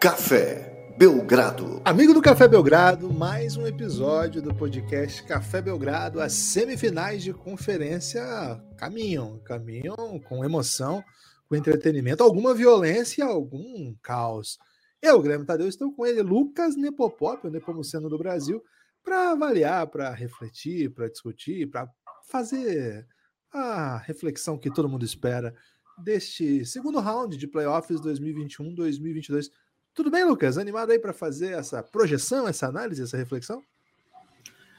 Café Belgrado. Amigo do Café Belgrado, mais um episódio do podcast Café Belgrado. As semifinais de conferência caminham, caminham com emoção, com entretenimento, alguma violência e algum caos. Eu, Guilherme Tadeu, estou com ele, Lucas Nepopop, o Nepomuceno do Brasil, para avaliar, para refletir, para discutir, para fazer a reflexão que todo mundo espera deste segundo round de playoffs 2021-2022. Tudo bem, Lucas? Animado aí para fazer essa projeção, essa análise, essa reflexão?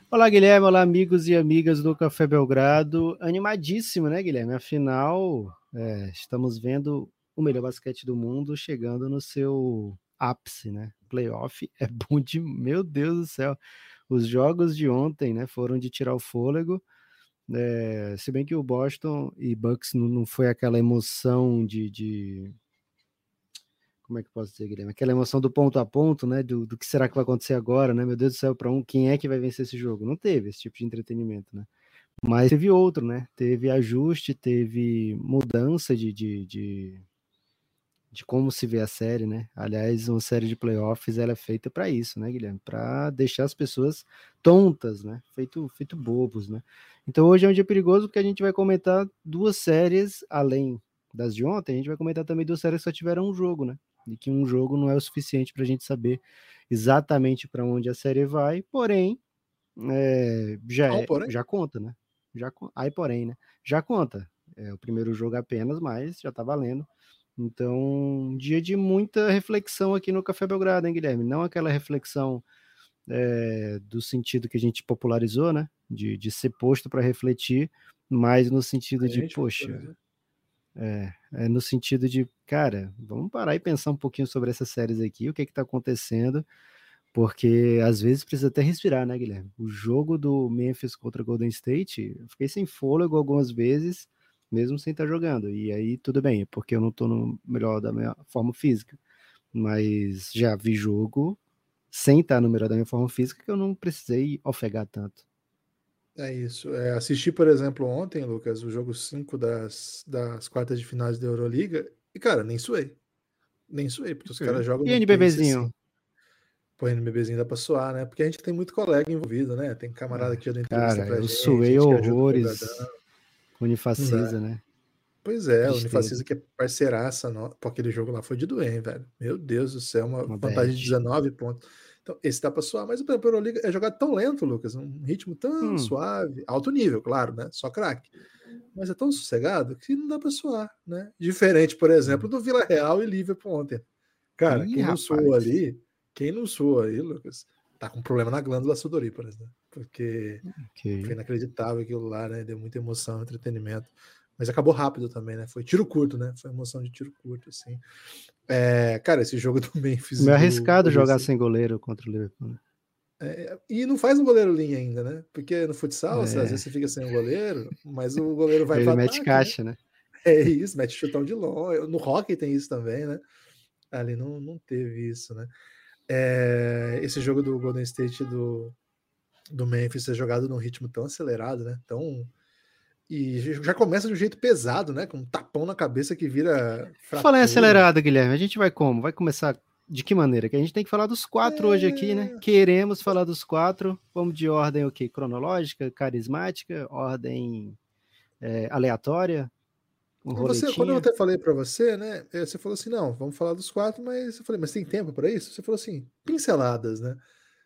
Olá, Guilherme. Olá, amigos e amigas do Café Belgrado. Animadíssimo, né, Guilherme? Afinal, é, estamos vendo o melhor basquete do mundo chegando no seu ápice, né? Playoff é bom de. Meu Deus do céu. Os jogos de ontem, né, foram de tirar o fôlego. É, se bem que o Boston e Bucks não, não foi aquela emoção de, de, Como é que posso dizer, Guilherme? Aquela emoção do ponto a ponto, né? Do, do que será que vai acontecer agora, né? Meu Deus do céu, para um, quem é que vai vencer esse jogo? Não teve esse tipo de entretenimento, né? Mas teve outro, né? Teve ajuste, teve mudança de, de, de de como se vê a série, né? Aliás, uma série de playoffs ela é feita para isso, né, Guilherme? Para deixar as pessoas tontas, né? Feito, feito bobos, né? Então hoje é um dia perigoso porque a gente vai comentar duas séries além das de ontem, a gente vai comentar também duas séries que só tiveram um jogo, né? E que um jogo não é o suficiente para a gente saber exatamente para onde a série vai, porém, é, já, é, porém. já conta, né? Já, aí, porém, né? Já conta. É o primeiro jogo apenas, mas já tá valendo. Então, dia de muita reflexão aqui no Café Belgrado, hein, Guilherme? Não aquela reflexão é, do sentido que a gente popularizou, né? De, de ser posto para refletir, mas no sentido de, poxa, é, é, no sentido de, cara, vamos parar e pensar um pouquinho sobre essas séries aqui, o que está acontecendo, porque às vezes precisa até respirar, né, Guilherme? O jogo do Memphis contra Golden State, eu fiquei sem fôlego algumas vezes, mesmo sem estar jogando. E aí tudo bem, porque eu não estou no melhor da minha forma física. Mas já vi jogo sem estar no melhor da minha forma física que eu não precisei ofegar tanto. É isso. É, assisti, por exemplo, ontem, Lucas, o jogo 5 das, das quartas de finais da Euroliga, e, cara, nem suei. Nem suei, porque os caras jogam. E NBBzinho? Assim. Pô, NBBzinho dá pra suar, né? Porque a gente tem muito colega envolvido, né? Tem camarada que já deu entrevista cara, pra eu gente. Suei horrores. Unifacisa, né? Pois é, o Unifacisa que é parceiraça no... Pô, aquele jogo lá foi de doer, velho. Meu Deus do céu, uma, uma vantagem de 19 pontos. Então, esse dá pra suar, mas o Euroliga é jogado tão lento, Lucas, um ritmo tão hum. suave, alto nível, claro, né? Só craque. Mas é tão sossegado que não dá pra suar, né? Diferente, por exemplo, do Vila Real e Liverpool ontem. Cara, Ih, quem não suou ali, quem não suou aí, Lucas, tá com problema na glândula sudorípara, né? Porque okay. foi inacreditável aquilo lá, né? Deu muita emoção, entretenimento. Mas acabou rápido também, né? Foi tiro curto, né? Foi emoção de tiro curto, assim. É, cara, esse jogo do Memphis. Meio arriscado do... jogar sem goleiro contra o Liverpool. Né? É, e não faz um goleiro linha ainda, né? Porque no futsal, é. às vezes você fica sem um goleiro, mas o goleiro vai Ele mete ataque, caixa, né? né? É isso, mete chutão de longe. No hockey tem isso também, né? Ali não, não teve isso, né? É, esse jogo do Golden State do, do Memphis ser jogado num ritmo tão acelerado, né? Tão e já começa de um jeito pesado, né? Com um tapão na cabeça que vira. Fala em acelerado, Guilherme. A gente vai como? Vai começar de que maneira? Que a gente tem que falar dos quatro é... hoje aqui, né? É. Queremos falar dos quatro. Vamos de ordem o quê? Cronológica, carismática, ordem é, aleatória. Você, quando eu até falei para você, né? Eh, você falou assim: não, vamos falar dos quatro, mas eu falei, mas tem tempo para isso? Você falou assim, pinceladas, né?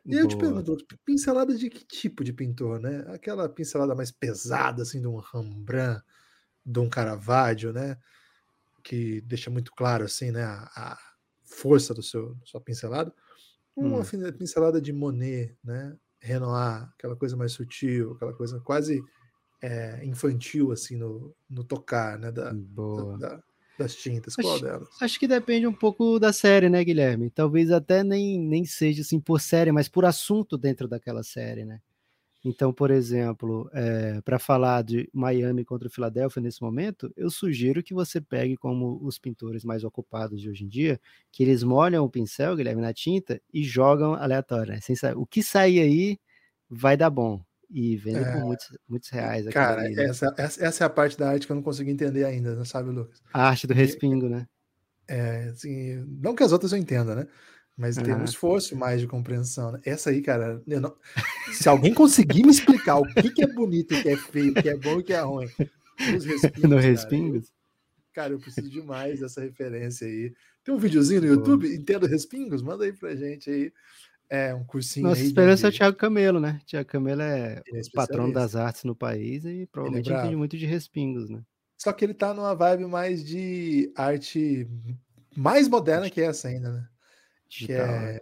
E Boa. eu te pergunto, pincelada de que tipo de pintor, né? Aquela pincelada mais pesada, assim, de um Rembrandt, de um Caravaggio, né? Que deixa muito claro, assim, né? A, a força do seu sua pincelada. Uma hum. pincelada de Monet, né? Renoir, aquela coisa mais sutil, aquela coisa quase é, infantil, assim, no, no tocar, né? Da, Boa. da, da das tintas? Qual acho, delas? Acho que depende um pouco da série, né, Guilherme? Talvez até nem, nem seja assim por série, mas por assunto dentro daquela série, né? Então, por exemplo, é, para falar de Miami contra o Philadelphia nesse momento, eu sugiro que você pegue como os pintores mais ocupados de hoje em dia, que eles molham o pincel, Guilherme, na tinta e jogam aleatório. Né? o que sair aí vai dar bom e vende é, por muitos, muitos reais. Cara, ali, né? essa, essa, é a parte da arte que eu não consegui entender ainda, não sabe, Lucas? A arte do respingo, né? É, assim, não que as outras eu entenda, né? Mas uhum. tem um esforço mais de compreensão. Né? Essa aí, cara, não... se alguém conseguir me explicar o que, que é bonito, o que é feio, o que é bom e o que é ruim, nos respingos, no respingos? Cara, eu preciso demais dessa referência aí. Tem um videozinho no YouTube, Entendo Respingos? Manda aí pra gente aí. É, um cursinho. Nossa esperança de... é o Thiago Camelo, né? Thiago Camelo é, é o patrão das artes no país e provavelmente é entende muito de respingos, né? Só que ele tá numa vibe mais de arte mais moderna que essa ainda, né? Digital, que é, né?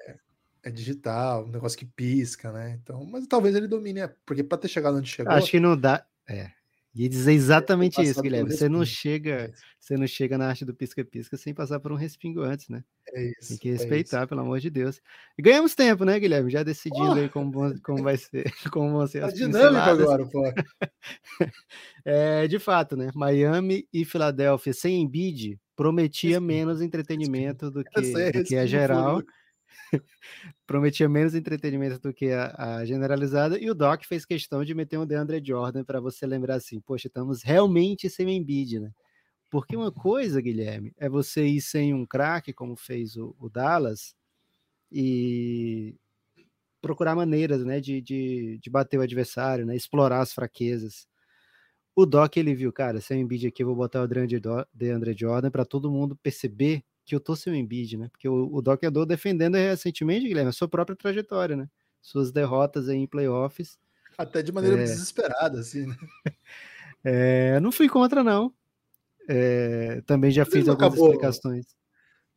é digital, um negócio que pisca, né? Então, mas talvez ele domine, é, porque para ter chegado onde chegou. Acho que não dá. É, e dizer exatamente isso, Guilherme. Você não chega, você não chega na arte do pisca-pisca sem passar por um respingo antes, né? É isso. Tem que é respeitar, é pelo amor de Deus. E ganhamos tempo, né, Guilherme? Já decidindo oh! aí como, como vai ser, como vão ser tá as dinâmico agora, pô. é, de fato, né? Miami e Filadélfia sem Embiid prometia menos entretenimento do que, do que a geral. prometia menos entretenimento do que a, a, generalizada, e o Doc fez questão de meter um DeAndre Jordan para você lembrar assim, poxa, estamos realmente sem o Embiid, né? Porque uma coisa, Guilherme, é você ir sem um craque, como fez o, o, Dallas, e procurar maneiras né, de, de, de bater o adversário, né, explorar as fraquezas. O Doc, ele viu, cara, sem o Embiid aqui, eu vou botar o DeAndre Jordan para todo mundo perceber que eu tô sem o Embiid, né? Porque o, o Doc andou defendendo recentemente, Guilherme, a sua própria trajetória, né? Suas derrotas em playoffs. Até de maneira é... desesperada, assim, né? é, não fui contra, não. É, também já fiz algumas acabou, explicações.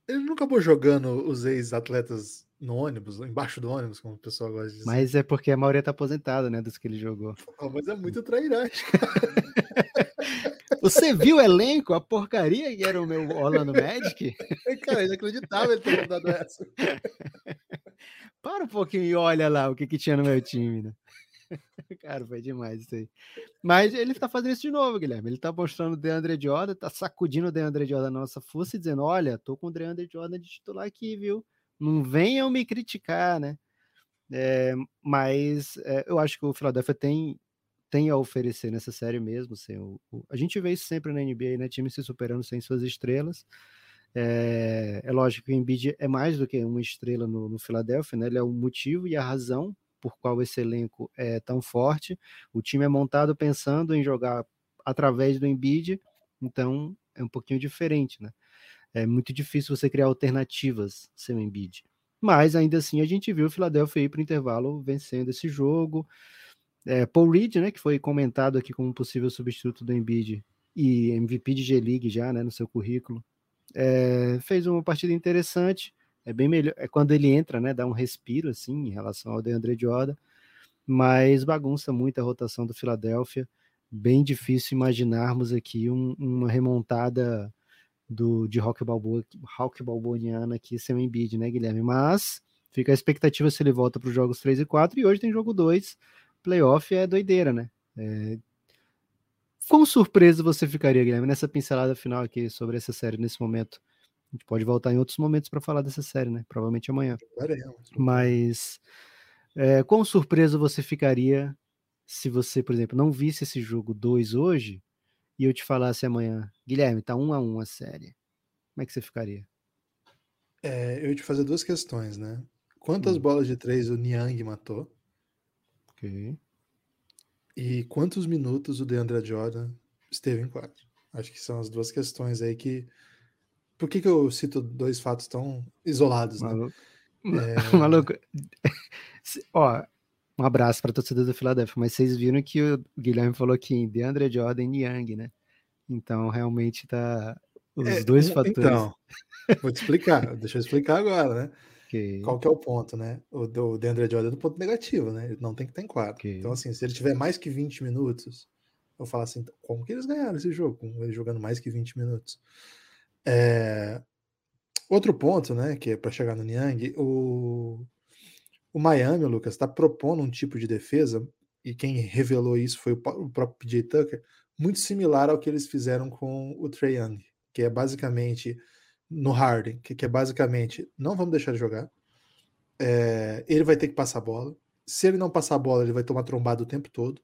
Ele não acabou jogando os ex-atletas no ônibus, embaixo do ônibus, como o pessoal gosta de dizer. Mas é porque a maioria tá aposentada, né, dos que ele jogou. Pô, mas é muito trairagem, Você viu o elenco, a porcaria que era o meu Orlando Magic? Cara, inacreditável ele ter mandado essa. Para um pouquinho e olha lá o que, que tinha no meu time, né? Cara, foi demais isso aí. Mas ele tá fazendo isso de novo, Guilherme. Ele tá mostrando o DeAndre Jordan, tá sacudindo o DeAndre Jordan na nossa força e dizendo: Olha, tô com o DeAndre Jordan de titular aqui, viu? Não venham me criticar, né? É, mas é, eu acho que o Philadelphia tem tem a oferecer nessa série mesmo. Assim, o, o, a gente vê isso sempre na NBA, né? Time se superando sem suas estrelas. É, é lógico que o Embiid é mais do que uma estrela no, no Philadelphia, né? Ele é o motivo e a razão por qual esse elenco é tão forte. O time é montado pensando em jogar através do Embiid, então é um pouquinho diferente, né? É muito difícil você criar alternativas sem o Embiid. Mas ainda assim a gente viu o Philadelphia ir para o intervalo vencendo esse jogo. É, Paul Reed, né, que foi comentado aqui como possível substituto do Embiid e MVP de G-League já, né, no seu currículo, é, fez uma partida interessante. É bem melhor, é quando ele entra, né, dá um respiro assim em relação ao DeAndre Jordan, mas bagunça muito a rotação do Philadelphia. Bem difícil imaginarmos aqui um, uma remontada do de Rock Balboa, Rock Balboaniana aqui sem o Embiid, né, Guilherme? Mas fica a expectativa se ele volta para os jogos 3 e 4 e hoje tem jogo 2 playoff é doideira, né? É... Quão surpreso você ficaria, Guilherme, nessa pincelada final aqui sobre essa série nesse momento? A gente pode voltar em outros momentos para falar dessa série, né? Provavelmente amanhã. Mas é, quão surpreso você ficaria se você, por exemplo, não visse esse jogo 2 hoje e eu te falasse amanhã, Guilherme, tá um a um a série. Como é que você ficaria? É, eu ia te fazer duas questões, né? Quantas hum. bolas de três o Niang matou? Ok. E quantos minutos o DeAndre Jordan esteve em quadro? Acho que são as duas questões aí que. Por que, que eu cito dois fatos tão isolados? Né? Maluco. É... Maluco. Ó, um abraço para a torcida do Philadelphia, mas vocês viram que o Guilherme falou aqui em DeAndre Jordan e Young, né? Então realmente tá os é, dois fatores. Então, vou te explicar, deixa eu explicar agora, né? Okay. Qual que é o ponto, né? O do DeAndre Jordan é do ponto negativo, né? Ele não tem que ter em quadro. Okay. Então, assim, se ele tiver mais que 20 minutos, eu falo assim, como que eles ganharam esse jogo? Com ele jogando mais que 20 minutos. É... Outro ponto, né, que é para chegar no Niang, o... o Miami, Lucas, está propondo um tipo de defesa, e quem revelou isso foi o próprio PJ Tucker, muito similar ao que eles fizeram com o Trey Young, que é basicamente no Harden, que, que é basicamente não vamos deixar ele jogar. É, ele vai ter que passar a bola. Se ele não passar a bola, ele vai tomar trombada o tempo todo.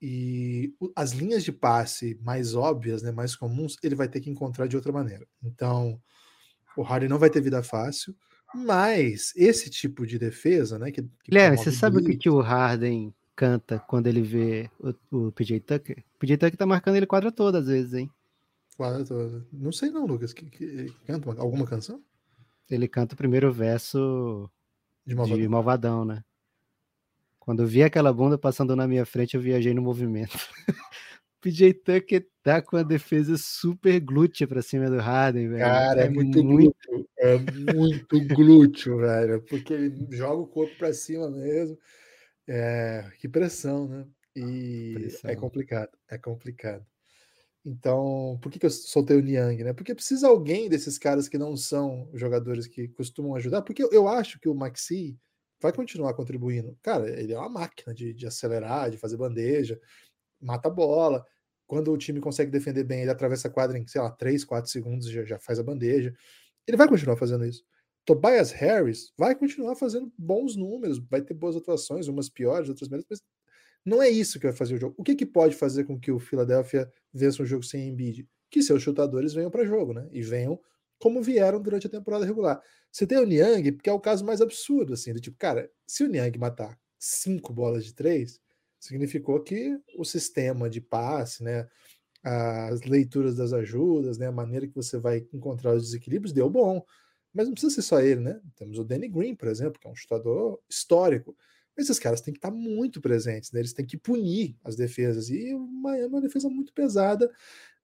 E as linhas de passe mais óbvias, né, mais comuns, ele vai ter que encontrar de outra maneira. Então, O Harden não vai ter vida fácil, mas esse tipo de defesa, né? Que, que Guilherme, você sabe o que, que o Harden canta quando ele vê o, o PJ Tucker? O PJ Tucker tá marcando ele quadra toda às vezes, hein? Quadra toda. Não sei não, Lucas. Que, que, canta alguma canção? Ele canta o primeiro verso de Malvadão, de Malvadão né? Quando eu vi aquela bunda passando na minha frente, eu viajei no movimento. PJ Tucker tá com a defesa super glútea pra cima do Harden, velho. Cara, é, é muito, muito glúteo. É muito glúteo, velho. Porque ele joga o corpo pra cima mesmo. É, que pressão, né? E pressão. é complicado, é complicado. Então, por que, que eu soltei o Niang, né? Porque precisa alguém desses caras que não são jogadores que costumam ajudar, porque eu, eu acho que o Maxi vai continuar contribuindo. Cara, ele é uma máquina de, de acelerar, de fazer bandeja, mata a bola. Quando o time consegue defender bem, ele atravessa a quadra em, sei lá, 3, 4 segundos, já, já faz a bandeja. Ele vai continuar fazendo isso. Tobias Harris vai continuar fazendo bons números, vai ter boas atuações, umas piores, outras melhores, mas não é isso que vai fazer o jogo. O que, que pode fazer com que o Philadelphia vença um jogo sem Embiid? Que seus chutadores venham para jogo, né? E venham como vieram durante a temporada regular. Você tem o Niang, que é o caso mais absurdo, assim, do tipo, cara, se o Niang matar cinco bolas de três, significou que o sistema de passe, né, as leituras das ajudas, né, a maneira que você vai encontrar os desequilíbrios deu bom. Mas não precisa ser só ele, né? Temos o Danny Green, por exemplo, que é um chutador histórico. Esses caras têm que estar muito presentes, né? eles têm que punir as defesas. E Miami é uma defesa muito pesada.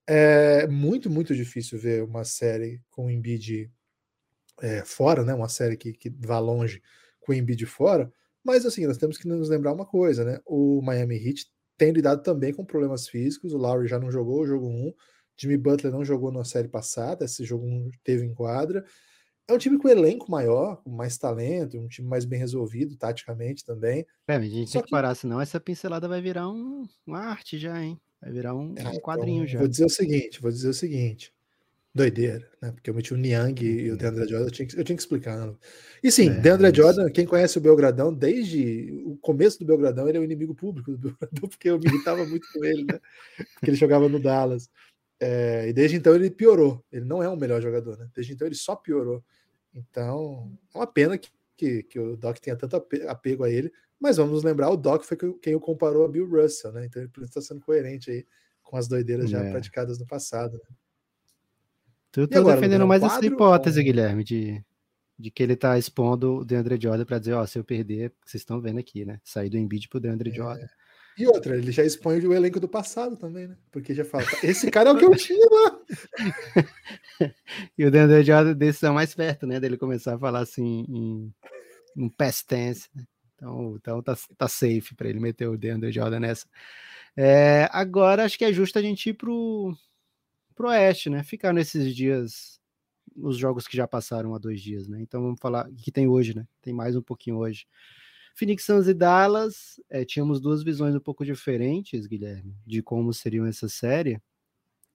É muito, muito difícil ver uma série com o Embiid é, fora, né? Uma série que, que vá longe com o Embiid fora. Mas assim, nós temos que nos lembrar uma coisa, né? O Miami Heat tem lidado também com problemas físicos. O Lowry já não jogou o jogo 1. Jimmy Butler não jogou na série passada. Esse jogo 1 teve em quadra. É um time com elenco maior, com mais talento, um time mais bem resolvido taticamente também. É, a gente Só tem que, que parar, senão essa pincelada vai virar um, uma arte já, hein? Vai virar um, é, um quadrinho então, já. Vou dizer o seguinte, vou dizer o seguinte. Doideira, né? Porque eu meti o Niang e o Deandre Jordan, eu tinha que, eu tinha que explicar. Né? E sim, é, Deandre Jordan, quem conhece o Belgradão, desde o começo do Belgradão, ele é o inimigo público do Belgradão, porque eu me irritava muito com ele, né? Porque ele jogava no Dallas. É, e desde então ele piorou. Ele não é o melhor jogador, né? Desde então ele só piorou. Então, é uma pena que, que, que o Doc tenha tanto apego a ele, mas vamos lembrar, o Doc foi quem o comparou a Bill Russell, né? Então ele está sendo coerente aí com as doideiras já é. praticadas no passado. Né? Tu tá defendendo mais essa hipótese, ou... Guilherme, de, de que ele tá expondo o DeAndre Jordan para dizer, ó, se eu perder, vocês estão vendo aqui, né? Sair do Embiid pro DeAndre é. Jordan. E outra, ele já expõe o elenco do passado também, né? Porque já fala, esse cara é o que eu tinha lá. e o Deandre Jordan decisão mais perto, né? Dele começar a falar assim em, em past tense. Né? Então, então tá, tá safe para ele meter o Deandre Jordan nessa. É, agora acho que é justo a gente ir pro, pro Oeste, né? Ficar nesses dias, os jogos que já passaram há dois dias, né? Então vamos falar que tem hoje, né? Tem mais um pouquinho hoje. Phoenix Suns e Dallas, é, tínhamos duas visões um pouco diferentes, Guilherme, de como seria essa série,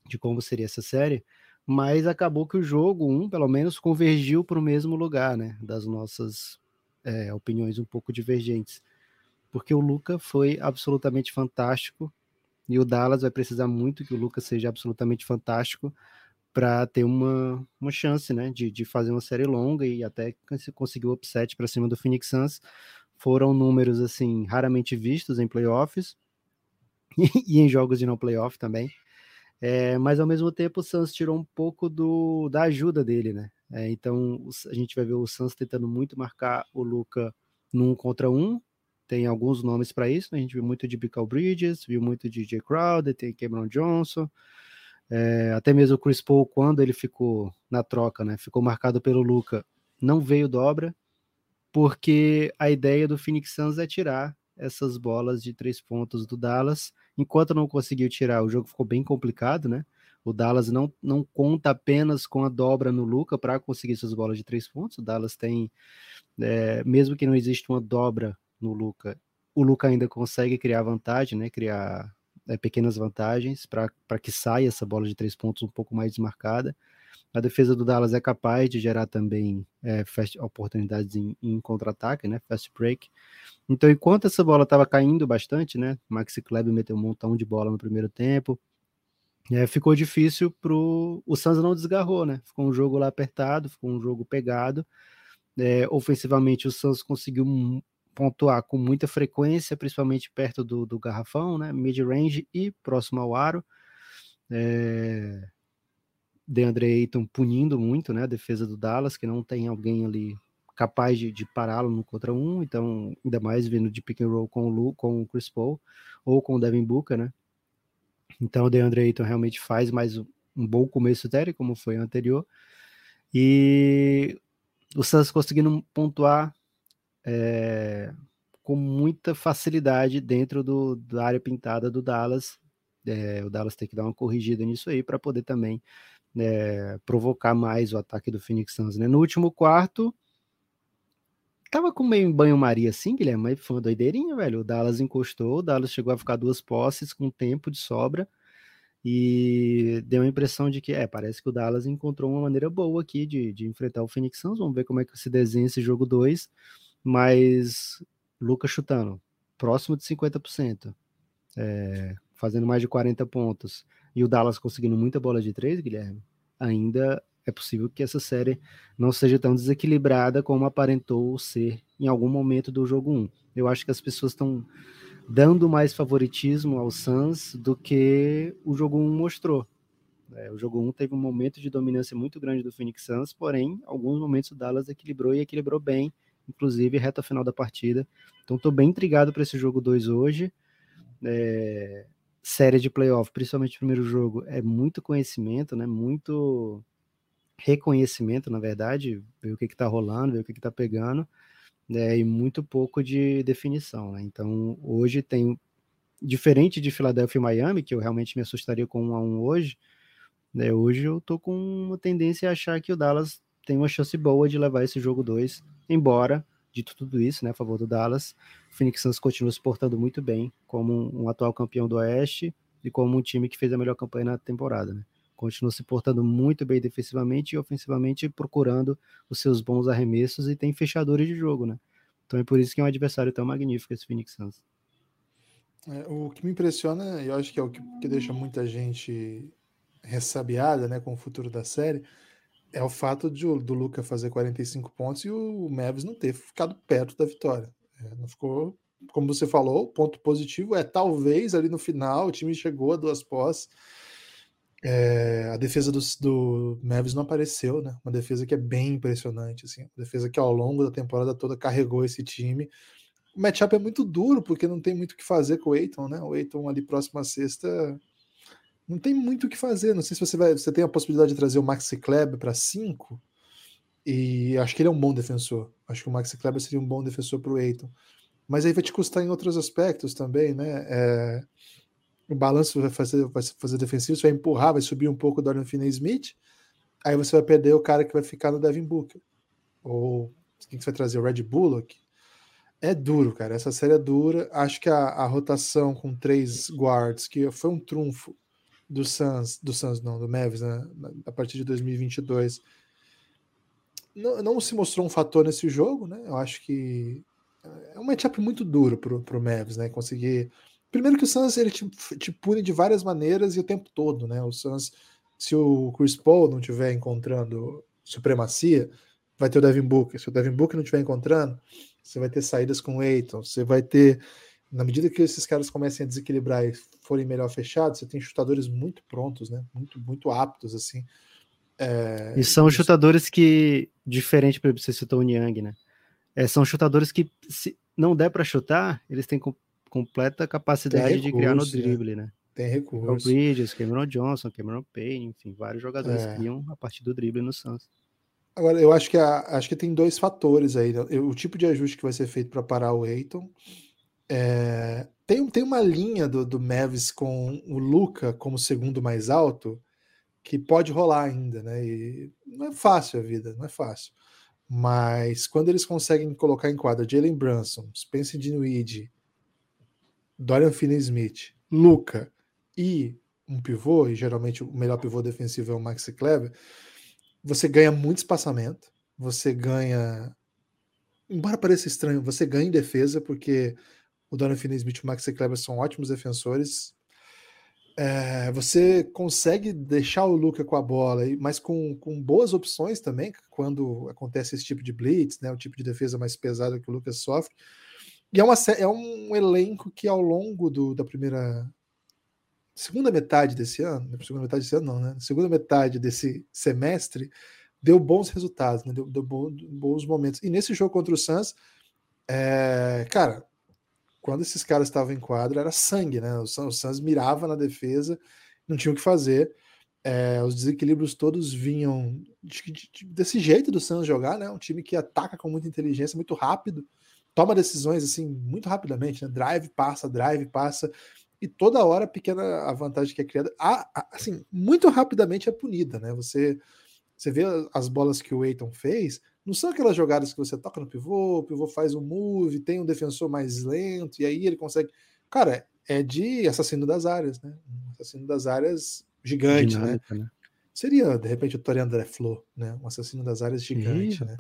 de como seria essa série, mas acabou que o jogo, um, pelo menos, convergiu para o mesmo lugar, né, das nossas é, opiniões um pouco divergentes, porque o Luca foi absolutamente fantástico e o Dallas vai precisar muito que o Luca seja absolutamente fantástico para ter uma, uma chance, né, de, de fazer uma série longa e até conseguir o upset para cima do Phoenix Suns, foram números assim raramente vistos em playoffs e em jogos de não playoff também. É, mas ao mesmo tempo o Suns tirou um pouco do, da ajuda dele, né? É, então a gente vai ver o Suns tentando muito marcar o Luca num contra um. Tem alguns nomes para isso, né? a gente viu muito de Bical Bridges, viu muito de Jay Crowder, tem Cameron Johnson, é, até mesmo o Chris Paul, quando ele ficou na troca, né? Ficou marcado pelo Luca, não veio dobra, porque a ideia do Phoenix Suns é tirar essas bolas de três pontos do Dallas. Enquanto não conseguiu tirar, o jogo ficou bem complicado, né? O Dallas não, não conta apenas com a dobra no Luca para conseguir suas bolas de três pontos. O Dallas tem, é, mesmo que não exista uma dobra no Luca, o Luca ainda consegue criar vantagem, né? Criar é, pequenas vantagens para que saia essa bola de três pontos um pouco mais desmarcada. A defesa do Dallas é capaz de gerar também é, fast, oportunidades em, em contra-ataque, né? Fast break. Então, enquanto essa bola estava caindo bastante, né? Maxi Kleber meteu um montão de bola no primeiro tempo. É, ficou difícil pro. O Suns não desgarrou, né? Ficou um jogo lá apertado, ficou um jogo pegado. É, ofensivamente, o Suns conseguiu pontuar com muita frequência, principalmente perto do, do garrafão, né? Mid-range e próximo ao aro. É... DeAndre Ayton punindo muito, né? A defesa do Dallas, que não tem alguém ali capaz de, de pará-lo no contra um, então, ainda mais vindo de pick and roll com o, Lu, com o Chris Paul ou com o Devin Booker, né? Então o DeAndre Ayton realmente faz mais um bom começo série, como foi o anterior. E o Suns conseguindo pontuar é, com muita facilidade dentro do, da área pintada do Dallas. É, o Dallas tem que dar uma corrigida nisso aí para poder também é, provocar mais o ataque do Phoenix Suns. Né? No último quarto, tava com meio banho-maria assim, Guilherme, mas foi uma doideirinha, velho. O Dallas encostou, o Dallas chegou a ficar duas posses com tempo de sobra e deu a impressão de que, é, parece que o Dallas encontrou uma maneira boa aqui de, de enfrentar o Phoenix Suns. Vamos ver como é que se desenha esse jogo 2, mas Lucas chutando próximo de 50%, é, fazendo mais de 40 pontos, e o Dallas conseguindo muita bola de três, Guilherme, ainda é possível que essa série não seja tão desequilibrada como aparentou ser em algum momento do jogo 1. Eu acho que as pessoas estão dando mais favoritismo ao Suns do que o jogo 1 mostrou. É, o jogo 1 teve um momento de dominância muito grande do Phoenix Suns, porém, alguns momentos o Dallas equilibrou e equilibrou bem, inclusive reta final da partida. Então, estou bem intrigado para esse jogo 2 hoje. É, série de playoff, principalmente o primeiro jogo, é muito conhecimento, né? Muito reconhecimento, na verdade, ver o que está rolando, ver o que está pegando, né, e muito pouco de definição. Né? Então, hoje tem, diferente de Filadélfia e Miami, que eu realmente me assustaria com um a um hoje, né, hoje eu tô com uma tendência a achar que o Dallas tem uma chance boa de levar esse jogo 2, embora, dito tudo isso, né, a favor do Dallas, Phoenix Suns continua se portando muito bem como um, atual campeão do Oeste e como um time que fez a melhor campanha na temporada, né continua se portando muito bem defensivamente e ofensivamente, procurando os seus bons arremessos e tem fechadores de jogo, né? Então é por isso que é um adversário tão magnífico esse Phoenix Suns. É, o que me impressiona, e eu acho que é o que, que deixa muita gente ressabiada né, com o futuro da série, é o fato de, do Luca fazer 45 pontos e o Mavis não ter ficado perto da vitória. É, não ficou, como você falou, ponto positivo é talvez ali no final o time chegou a duas posses é, a defesa do, do Mavis não apareceu, né? Uma defesa que é bem impressionante, assim. Uma defesa que ao longo da temporada toda carregou esse time. O matchup é muito duro, porque não tem muito o que fazer com o Eiton, né? O Eiton ali próximo à sexta não tem muito o que fazer. Não sei se você vai. Você tem a possibilidade de trazer o Maxi Kleber para 5. E acho que ele é um bom defensor. Acho que o Maxi Kleber seria um bom defensor para o Eiton. Mas aí vai te custar em outros aspectos também, né? É, o balanço vai fazer, vai fazer defensivo, você vai empurrar, vai subir um pouco o Dorian Finney-Smith, aí você vai perder o cara que vai ficar no Devin Booker. Ou quem que você vai trazer? O Red Bullock? É duro, cara. Essa série é dura. Acho que a, a rotação com três guards, que foi um trunfo do Suns, do Suns não, do Mavis, né? A partir de 2022, não, não se mostrou um fator nesse jogo, né? Eu acho que é um matchup muito duro pro, pro Mavis, né? Conseguir Primeiro que o Suns ele te, te pune de várias maneiras e o tempo todo, né? O Suns, se o Chris Paul não estiver encontrando supremacia, vai ter o Devin Booker. Se o Devin Booker não estiver encontrando, você vai ter saídas com o Aiton. Você vai ter, na medida que esses caras comecem a desequilibrar e forem melhor fechados, você tem chutadores muito prontos, né? Muito, muito aptos, assim. É, e são isso. chutadores que, diferente, para você citou o Niang, né? É, são chutadores que, se não der para chutar, eles têm completa capacidade recurso, de criar no drible, né? Tem recurso. O Bridges, Cameron Johnson, Cameron Payne, enfim, vários jogadores é. criam a partir do drible no Suns. Agora, eu acho que, a, acho que tem dois fatores aí. Né? O tipo de ajuste que vai ser feito para parar o Eiton. É, tem, tem uma linha do, do Mavis com o Luca como segundo mais alto que pode rolar ainda, né? E não é fácil a vida, não é fácil. Mas quando eles conseguem colocar em quadra Jalen Brunson, Spencer Dinwiddie Dorian Finney-Smith, Luca e um pivô, e geralmente o melhor pivô defensivo é o Maxi Kleber, você ganha muito espaçamento, você ganha. Embora pareça estranho, você ganha em defesa, porque o Dorian Finney-Smith e o Maxi Kleber são ótimos defensores. É, você consegue deixar o Luca com a bola, mas com, com boas opções também, quando acontece esse tipo de blitz, né, o tipo de defesa mais pesada que o Lucas sofre. E é, uma, é um elenco que ao longo do, da primeira. Segunda metade desse ano, segunda metade desse ano não, né? Segunda metade desse semestre, deu bons resultados, né? deu, deu bons momentos. E nesse jogo contra o Suns, é, cara, quando esses caras estavam em quadra, era sangue, né? O Suns mirava na defesa, não tinha o que fazer. É, os desequilíbrios todos vinham de, de, desse jeito do Suns jogar, né? Um time que ataca com muita inteligência, muito rápido, toma decisões assim muito rapidamente, né? Drive passa, drive passa, e toda hora a pequena a vantagem que é criada, a, a, assim, muito rapidamente é punida, né? Você você vê as bolas que o Eiton fez, não são aquelas jogadas que você toca no pivô, o pivô faz um move, tem um defensor mais lento, e aí ele consegue. Cara, é de assassino das áreas, né? Um assassino das áreas gigante, né? né? Seria, de repente, o Tori André Flo, né? Um assassino das áreas gigante, Ih, né?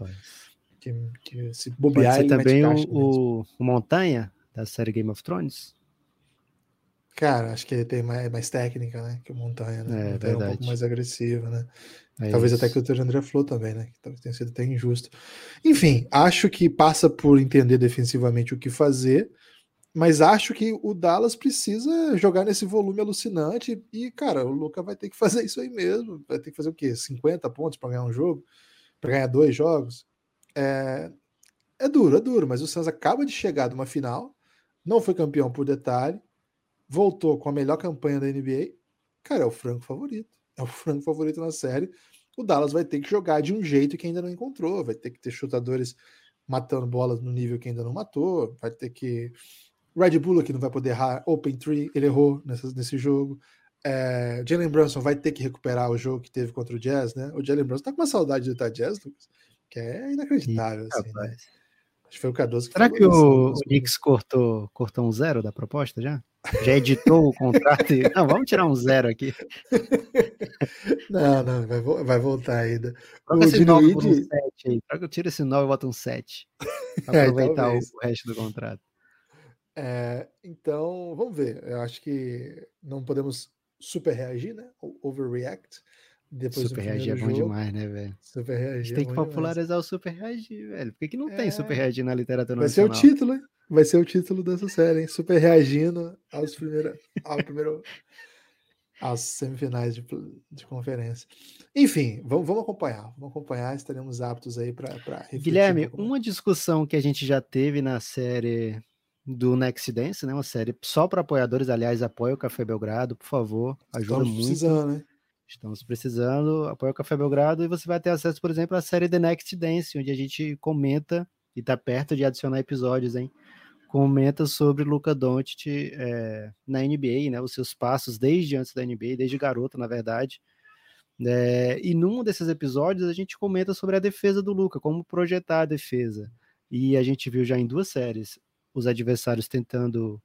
Que, que, se bobear Pode ser também o, o, o, Montanha, da série Game of Thrones? Cara, acho que ele tem mais, mais técnica, né? Que o Montanha, né? É, Montanha é um pouco mais agressivo, né? É talvez isso. até que o Teu André Flo também, né? Que talvez tenha sido até injusto. Enfim, acho que passa por entender defensivamente o que fazer, mas acho que o Dallas precisa jogar nesse volume alucinante e, cara, o Luca vai ter que fazer isso aí mesmo. Vai ter que fazer o quê? 50 pontos para ganhar um jogo? Para ganhar dois jogos? É... é duro, é duro, mas o Suns acaba de chegar de uma final, não foi campeão por detalhe, voltou com a melhor campanha da NBA. Cara, é o franco favorito é o frango favorito na série. O Dallas vai ter que jogar de um jeito que ainda não encontrou, vai ter que ter chutadores matando bolas no nível que ainda não matou, vai ter que. Red Bull aqui não vai poder errar, Open Tree, ele errou nessa, nesse jogo. É, Jalen Brunson vai ter que recuperar o jogo que teve contra o Jazz, né? O Jalen Brunson tá com uma saudade de estar Jazz, Lucas, que é inacreditável. Ih, assim, né? Acho que foi o Cardoso que Será que o, o Knicks cortou, cortou um zero da proposta já? Já editou o contrato e. Não, vamos tirar um zero aqui. Não, não, vai, vai voltar ainda. Troca o esse 9 por um 7 aí. Troca, tira esse 9 e bota um 7. Pra é, aproveitar é, o, resto do contrato. É, então, vamos ver. Eu acho que não podemos super reagir, né? Overreact. Depois super reagir é bom jogo. demais, né, velho? Super reagir. É tem que popularizar demais. o super reagir, velho. Por que, que não é... tem super reagir na literatura Vai nacional? ser o título, hein? Vai ser o título dessa série, hein? Super reagindo aos primeiro, ao primeiro, às semifinais de, de conferência. Enfim, vamos, vamos acompanhar. Vamos acompanhar, estaremos aptos aí para Guilherme, um uma discussão que a gente já teve na série do Next Dance, né? Uma série só para apoiadores. Aliás, apoia o Café Belgrado, por favor. Ajuda Estamos muito. Precisando, né? Estamos precisando, apoia o Café Belgrado e você vai ter acesso, por exemplo, à série The Next Dance, onde a gente comenta e está perto de adicionar episódios, hein? Comenta sobre Luca Doncic é, na NBA, né? Os seus passos desde antes da NBA, desde garoto, na verdade. É, e num desses episódios a gente comenta sobre a defesa do Luca, como projetar a defesa. E a gente viu já em duas séries os adversários tentando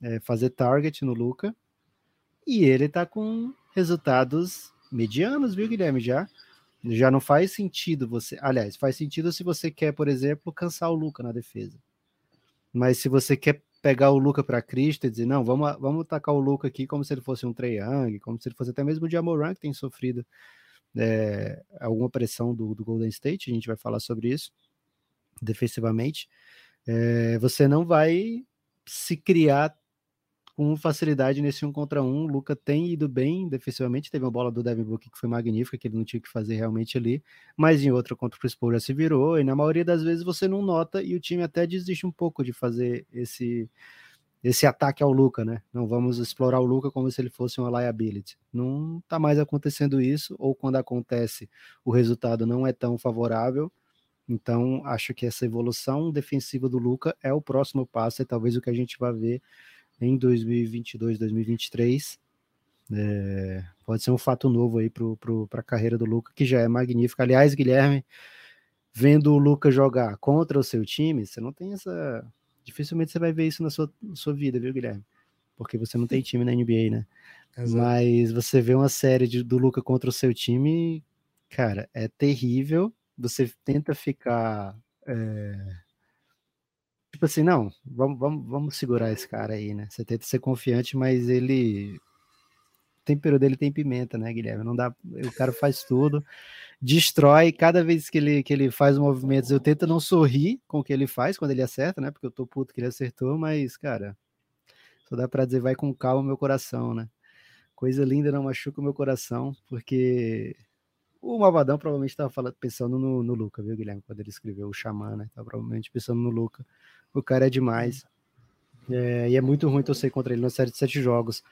é, fazer target no Luca. E ele tá com resultados medianos, viu, Guilherme? Já já não faz sentido você. Aliás, faz sentido se você quer, por exemplo, cansar o Luca na defesa. Mas se você quer pegar o Luca para Cristo e dizer, não, vamos, vamos tacar o Luca aqui como se ele fosse um Trey Young, como se ele fosse até mesmo o Jamoran, que tem sofrido é, alguma pressão do, do, Golden State, a gente vai falar sobre isso defensivamente. É, você não vai se criar com facilidade nesse um contra um. Luca tem ido bem defensivamente. Teve uma bola do Devin Booker que foi magnífica, que ele não tinha que fazer realmente ali. Mas em outra contra o Chris Paul já se virou. E na maioria das vezes você não nota e o time até desiste um pouco de fazer esse esse ataque ao Luca, né? Não vamos explorar o Luca como se ele fosse uma liability. Não tá mais acontecendo isso, ou quando acontece, o resultado não é tão favorável. Então, acho que essa evolução defensiva do Luca é o próximo passo, e talvez o que a gente vai ver em 2022, 2023. É, pode ser um fato novo aí para a carreira do Luca, que já é magnífica. Aliás, Guilherme, vendo o Luca jogar contra o seu time, você não tem essa. Dificilmente você vai ver isso na sua, na sua vida, viu, Guilherme? Porque você não tem time na NBA, né? Exato. Mas você vê uma série de, do Luca contra o seu time, cara, é terrível. Você tenta ficar. É tipo assim, não, vamos, vamos, vamos segurar esse cara aí, né? Você tenta ser confiante, mas ele tempero dele tem pimenta, né, Guilherme? Não dá, o cara faz tudo, destrói. Cada vez que ele, que ele faz movimentos, eu tento não sorrir com o que ele faz quando ele acerta, né? Porque eu tô puto que ele acertou, mas, cara, só dá pra dizer, vai com calma meu coração, né? Coisa linda não machuca o meu coração, porque o Malvadão provavelmente estava pensando no, no Luca, viu, Guilherme? Quando ele escreveu o Xamã, né? Tava provavelmente pensando no Luca. O cara é demais. É, e é muito ruim torcer contra ele na série de sete jogos.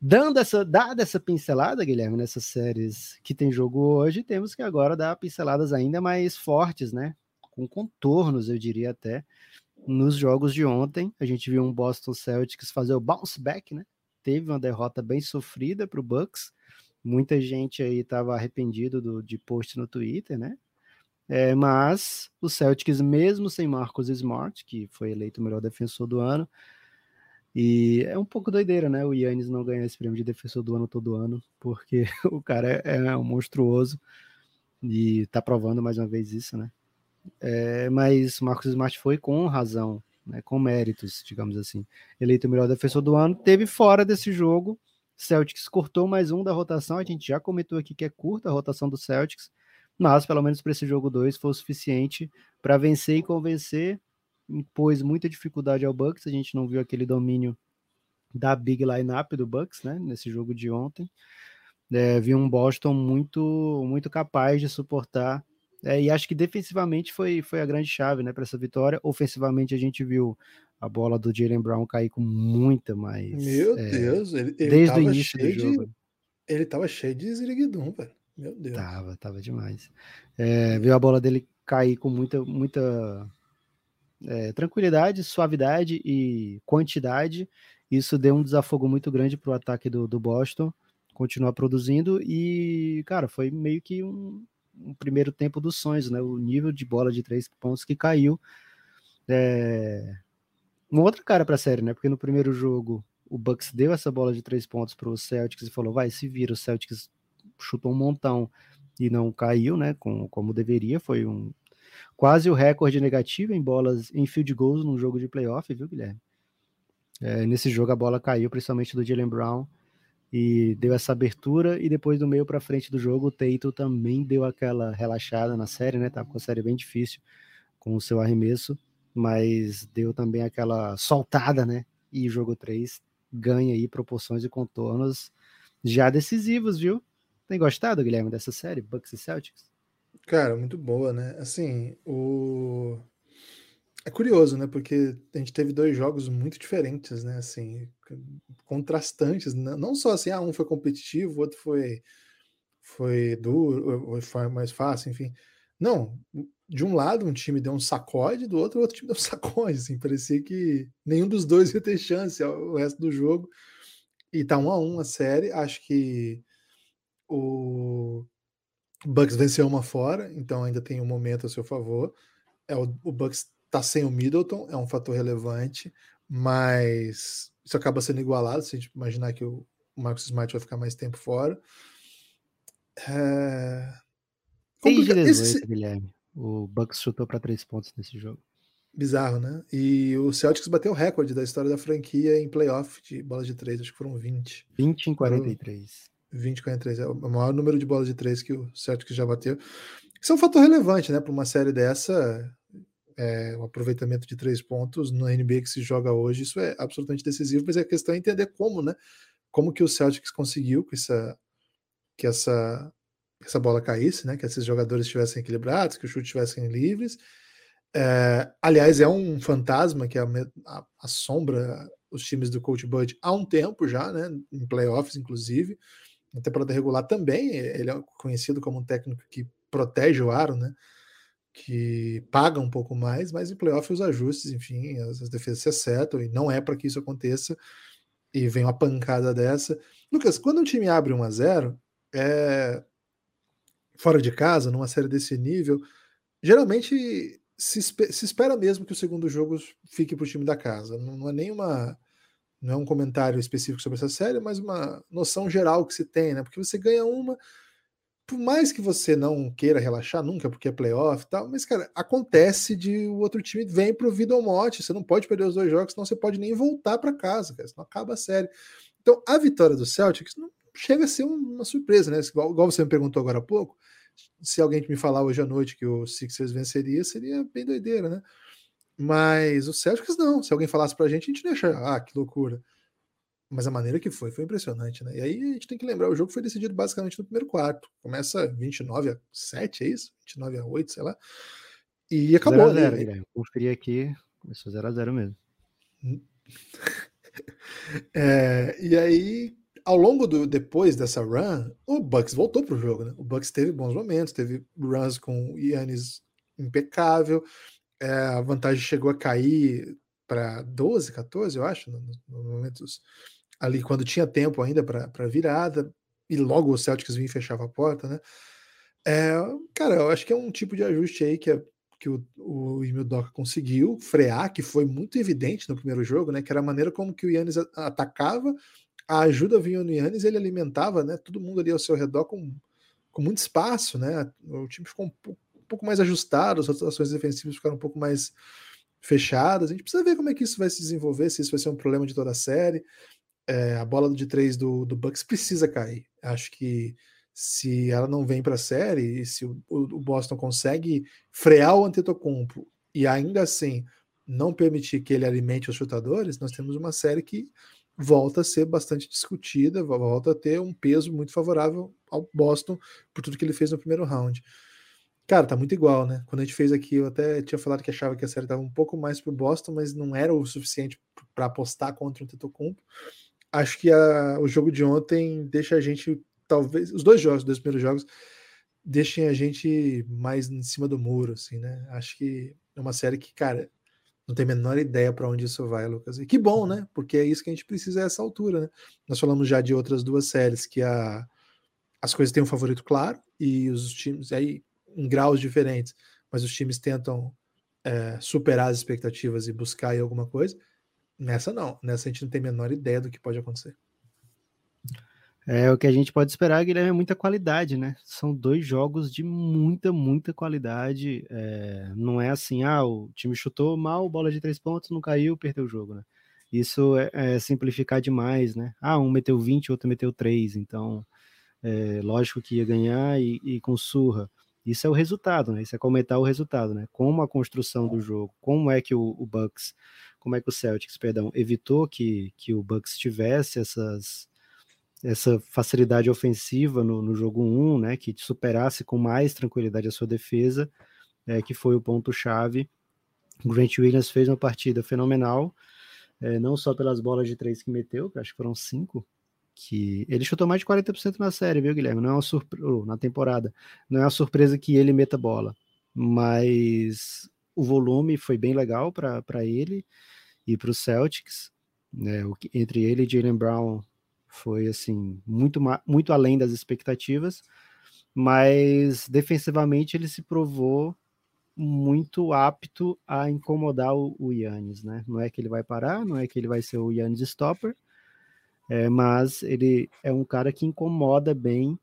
Dando essa, dada essa pincelada, Guilherme, nessas séries que tem jogo hoje, temos que agora dar pinceladas ainda mais fortes, né? Com contornos, eu diria até. Nos jogos de ontem, a gente viu um Boston Celtics fazer o bounce back, né? Teve uma derrota bem sofrida para o Bucks. Muita gente aí estava arrependido do, de post no Twitter, né? É, mas o Celtics, mesmo sem Marcos Smart, que foi eleito o melhor defensor do ano, e é um pouco doideira, né? O Yannis não ganhar esse prêmio de defensor do ano todo ano, porque o cara é, é um monstruoso e tá provando mais uma vez isso, né? É, mas o Marcos Smart foi com razão, né? Com méritos, digamos assim. Eleito o melhor defensor do ano, teve fora desse jogo. Celtics cortou mais um da rotação. A gente já comentou aqui que é curta a rotação do Celtics mas pelo menos para esse jogo 2 foi o suficiente para vencer e convencer. Impôs muita dificuldade ao Bucks, a gente não viu aquele domínio da big lineup do Bucks, né, nesse jogo de ontem. É, vi um Boston muito muito capaz de suportar é, e acho que defensivamente foi, foi a grande chave né, para essa vitória. Ofensivamente, a gente viu a bola do Jalen Brown cair com muita mais. Meu é, Deus, ele, ele desde o início do jogo. De, ele tava cheio de ziriguidum, velho. Meu Deus. Tava, tava demais. É, viu a bola dele cair com muita, muita é, tranquilidade, suavidade e quantidade. Isso deu um desafogo muito grande para o ataque do, do Boston continuar produzindo e, cara, foi meio que um, um, primeiro tempo dos sonhos, né? O nível de bola de três pontos que caiu. É... Uma outra cara para a série, né? Porque no primeiro jogo o Bucks deu essa bola de três pontos para o Celtics e falou: vai, se vira. O Celtics chutou um montão e não caiu, né? Com, como deveria, foi um quase o recorde negativo em bolas em field goals num jogo de playoff, viu, Guilherme? É, nesse jogo a bola caiu, principalmente do Jalen Brown, e deu essa abertura, e depois do meio para frente do jogo, o Teito também deu aquela relaxada na série, né? Tava com a série bem difícil com o seu arremesso, mas deu também aquela soltada, né? E o jogo 3 ganha aí proporções e contornos já decisivos, viu? Tem gostado, Guilherme, dessa série, Bucks e Celtics? Cara, muito boa, né? Assim, o. É curioso, né? Porque a gente teve dois jogos muito diferentes, né? Assim, contrastantes. Né? Não só assim, ah, um foi competitivo, o outro foi, foi duro, foi mais fácil, enfim. Não, de um lado um time deu um sacode, do outro outro time deu um sacode, assim, parecia que nenhum dos dois ia ter chance o resto do jogo. E tá um a um a série, acho que o Bucks venceu uma fora, então ainda tem um momento a seu favor. É o, o Bucks tá sem o Middleton, é um fator relevante, mas isso acaba sendo igualado se a gente imaginar que o, o Marcus Smart vai ficar mais tempo fora. É... Complica... 18, Esse... Guilherme. O Bucks chutou para três pontos nesse jogo. Bizarro, né? E o Celtics bateu o recorde da história da franquia em playoff de bola de três, acho que foram 20. 20 em 43. 20 43 é o maior número de bolas de três que o Celtics já bateu. Isso é um fator relevante, né? Para uma série dessa, é, o aproveitamento de três pontos no NBA que se joga hoje, isso é absolutamente decisivo, mas a questão é entender como, né? Como que o Celtics conseguiu que essa, que essa, essa bola caísse, né? Que esses jogadores estivessem equilibrados, que os chutes estivessem livres. É, aliás, é um fantasma que a, assombra os times do Coach Bud há um tempo já, né? Em playoffs, inclusive na temporada regular também, ele é conhecido como um técnico que protege o aro, né? Que paga um pouco mais, mas em playoff os ajustes, enfim, as, as defesas se acertam e não é para que isso aconteça. E vem uma pancada dessa. Lucas, quando um time abre 1 a 0 é, fora de casa, numa série desse nível, geralmente se, se espera mesmo que o segundo jogo fique para o time da casa. Não, não é nenhuma não é um comentário específico sobre essa série, mas uma noção geral que se tem, né? Porque você ganha uma, por mais que você não queira relaxar nunca, porque é playoff e tal, mas, cara, acontece de o outro time vem pro vida ou morte, você não pode perder os dois jogos, senão você pode nem voltar para casa, cara, senão acaba a série. Então, a vitória do Celtics não, chega a ser uma surpresa, né? Igual, você me perguntou agora há pouco, se alguém me falar hoje à noite que o Sixers venceria, seria bem doideira, né? Mas o Celtics não. Se alguém falasse pra gente, a gente não ia achar, ah, que loucura. Mas a maneira que foi, foi impressionante, né? E aí a gente tem que lembrar, o jogo foi decidido basicamente no primeiro quarto. Começa 29 a 7, é isso? 29 a 8, sei lá. E acabou. 0 0 né? Conferi aqui, começou 0 a 0 mesmo. é, e aí, ao longo do depois dessa run, o Bucks voltou pro jogo, né? O Bucks teve bons momentos, teve runs com o Yannis impecável. É, a vantagem chegou a cair para 12, 14, eu acho, nos no momentos ali quando tinha tempo ainda para virada, e logo o Celtics vinha e fechava a porta, né? É, cara, eu acho que é um tipo de ajuste aí que, é, que o, o Emil Doca conseguiu frear, que foi muito evidente no primeiro jogo, né? Que era a maneira como que o Yannis atacava, a ajuda Yannis, ele alimentava, né? Todo mundo ali ao seu redor com, com muito espaço, né? O time ficou um pouco, um pouco mais ajustado, as ações defensivas ficaram um pouco mais fechadas. A gente precisa ver como é que isso vai se desenvolver, se isso vai ser um problema de toda a série é, a bola de três do, do Bucks precisa cair. Acho que se ela não vem para a série, se o, o, Boston consegue frear o Antetokounmpo e ainda assim não permitir que ele alimente os chutadores, nós temos uma série que volta a ser bastante discutida, volta a ter um peso muito favorável ao Boston por tudo que ele fez no primeiro round. Cara, tá muito igual, né? Quando a gente fez aqui, eu até tinha falado que achava que a série tava um pouco mais pro Boston, mas não era o suficiente para apostar contra o Antetokounmpo acho que a, o jogo de ontem deixa a gente, talvez, os dois jogos, os dois primeiros jogos, deixem a gente mais em cima do muro, assim, né? Acho que é uma série que, cara, não tem a menor ideia para onde isso vai, Lucas. E que bom, né? Porque é isso que a gente precisa a essa altura, né? Nós falamos já de outras duas séries que a, as coisas têm um favorito claro e os times aí em graus diferentes, mas os times tentam é, superar as expectativas e buscar aí alguma coisa. Nessa não. Nessa a gente não tem a menor ideia do que pode acontecer. É, o que a gente pode esperar, Guilherme, é muita qualidade, né? São dois jogos de muita, muita qualidade. É, não é assim, ah, o time chutou mal, bola de três pontos, não caiu, perdeu o jogo, né? Isso é, é simplificar demais, né? Ah, um meteu 20, outro meteu 3, então é, lógico que ia ganhar e, e com surra. Isso é o resultado, né? Isso é comentar o resultado, né? Como a construção do jogo, como é que o, o Bucks como é que o Celtics, perdão, evitou que, que o Bucks tivesse essas, essa facilidade ofensiva no, no jogo 1, né, que superasse com mais tranquilidade a sua defesa, é, que foi o ponto-chave. Grant Williams fez uma partida fenomenal, é, não só pelas bolas de três que meteu, que acho que foram cinco, que ele chutou mais de 40% na série, viu, Guilherme? Não é uma surpresa, na temporada. Não é uma surpresa que ele meta bola, mas o volume foi bem legal para ele e para o Celtics. Né, entre ele e Jalen Brown foi assim muito, muito além das expectativas, mas defensivamente ele se provou muito apto a incomodar o, Yannis, né? Não é que ele vai parar, não é que ele vai ser o Yannis stopper, é, mas ele é um cara que incomoda bem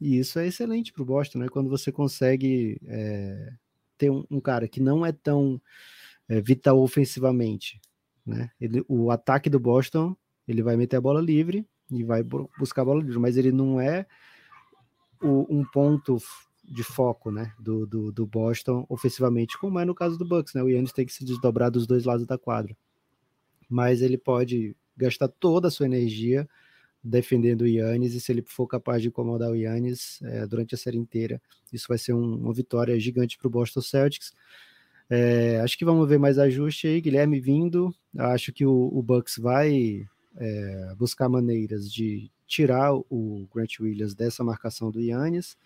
e isso é excelente para o Boston, né? Quando você consegue é, ter um, um, cara que não é tão é, vital ofensivamente, né? Ele, o ataque do Boston, ele vai meter a bola livre e vai buscar a bola livre, mas ele não é o, um ponto de foco, né, do, do, do, Boston ofensivamente, como é no caso do Bucks, né? O Yannis tem que se desdobrar dos dois lados da quadra, mas ele pode gastar toda a sua energia defendendo o Yannis, e se ele for capaz de incomodar o Yannis é, durante a série inteira, isso vai ser um, uma vitória gigante para o Boston Celtics. É, acho que vamos ver mais ajuste aí, Guilherme vindo. Acho que o, o Bucks vai é, buscar maneiras de tirar o Grant Williams dessa marcação do Yannis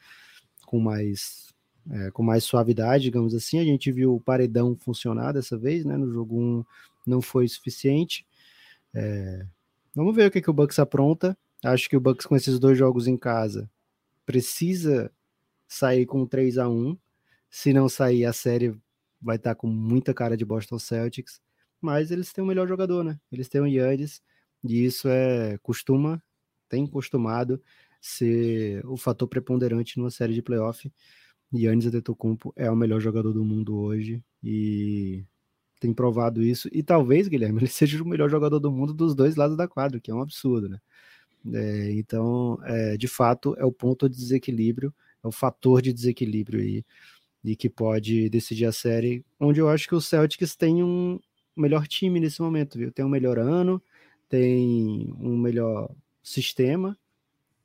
com mais é, com mais suavidade, digamos assim. A gente viu o paredão funcionar dessa vez, né? No jogo 1 não foi suficiente. É, Vamos ver o que, que o Bucks apronta. Acho que o Bucks com esses dois jogos em casa precisa sair com 3 a 1 Se não sair, a série vai estar com muita cara de Boston Celtics. Mas eles têm o melhor jogador, né? Eles têm o Yannis. E isso é costuma, tem costumado ser o fator preponderante numa série de playoff. Yannis Antetokounmpo é o melhor jogador do mundo hoje e tem provado isso. E talvez, Guilherme, ele seja o melhor jogador do mundo dos dois lados da quadra, que é um absurdo, né? É, então, é, de fato, é o ponto de desequilíbrio, é o fator de desequilíbrio aí, e que pode decidir a série, onde eu acho que o Celtics tem um melhor time nesse momento, viu? Tem um melhor ano, tem um melhor sistema,